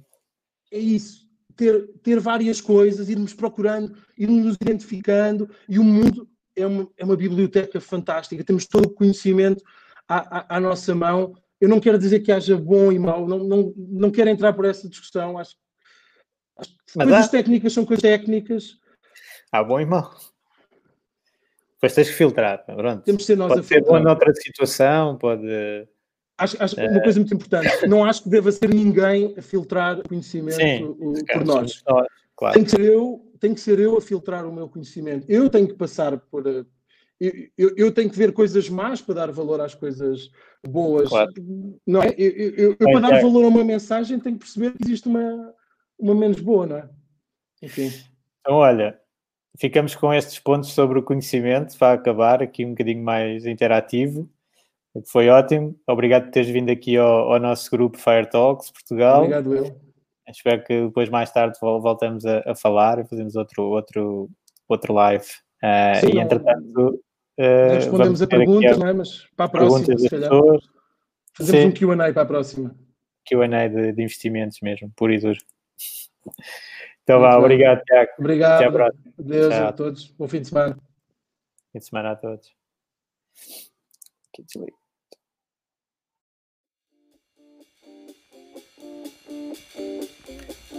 S2: É isso. Ter, ter várias coisas, irmos procurando, irmos nos identificando e o mundo é uma, é uma biblioteca fantástica. Temos todo o conhecimento à, à, à nossa mão. Eu não quero dizer que haja bom e mau, não, não, não quero entrar por essa discussão. Acho mas coisas há... técnicas são coisas técnicas.
S1: Há bom e mau. Depois tens que filtrar. Pronto.
S2: Temos de ser nós
S1: pode
S2: a filtrar.
S1: Pode ser noutra situação, pode.
S2: Acho, acho é... uma coisa muito importante. Não acho que deva ser ninguém a filtrar conhecimento Sim, por nós. Claro. Tem que ser eu, tem que ser eu a filtrar o meu conhecimento. Eu tenho que passar por. Eu, eu, eu, tenho que ver coisas más para dar valor às coisas boas. Claro. Não é? Eu, eu, eu para dar valor a uma mensagem, tenho que perceber que existe uma, uma menos boa, não é? Enfim.
S1: Então, olha, ficamos com estes pontos sobre o conhecimento para acabar aqui um bocadinho mais interativo. Foi ótimo. Obrigado por teres vindo aqui ao, ao nosso grupo Fire Talks Portugal.
S2: Obrigado, eu.
S1: Espero que depois, mais tarde, voltemos a, a falar e fazemos outro, outro, outro live. Uh, Sim, e, entretanto,
S2: uh, respondemos a perguntas, não é? mas para a próxima, se calhar. Fazemos Sim. um QA para a próxima.
S1: QA de, de investimentos mesmo, puro e duro. Então vá, obrigado, Tiago.
S2: Obrigado. Até a próxima. Adeus Tchau. a todos. Bom fim de semana.
S1: Fim de semana a todos. Aqui desligo.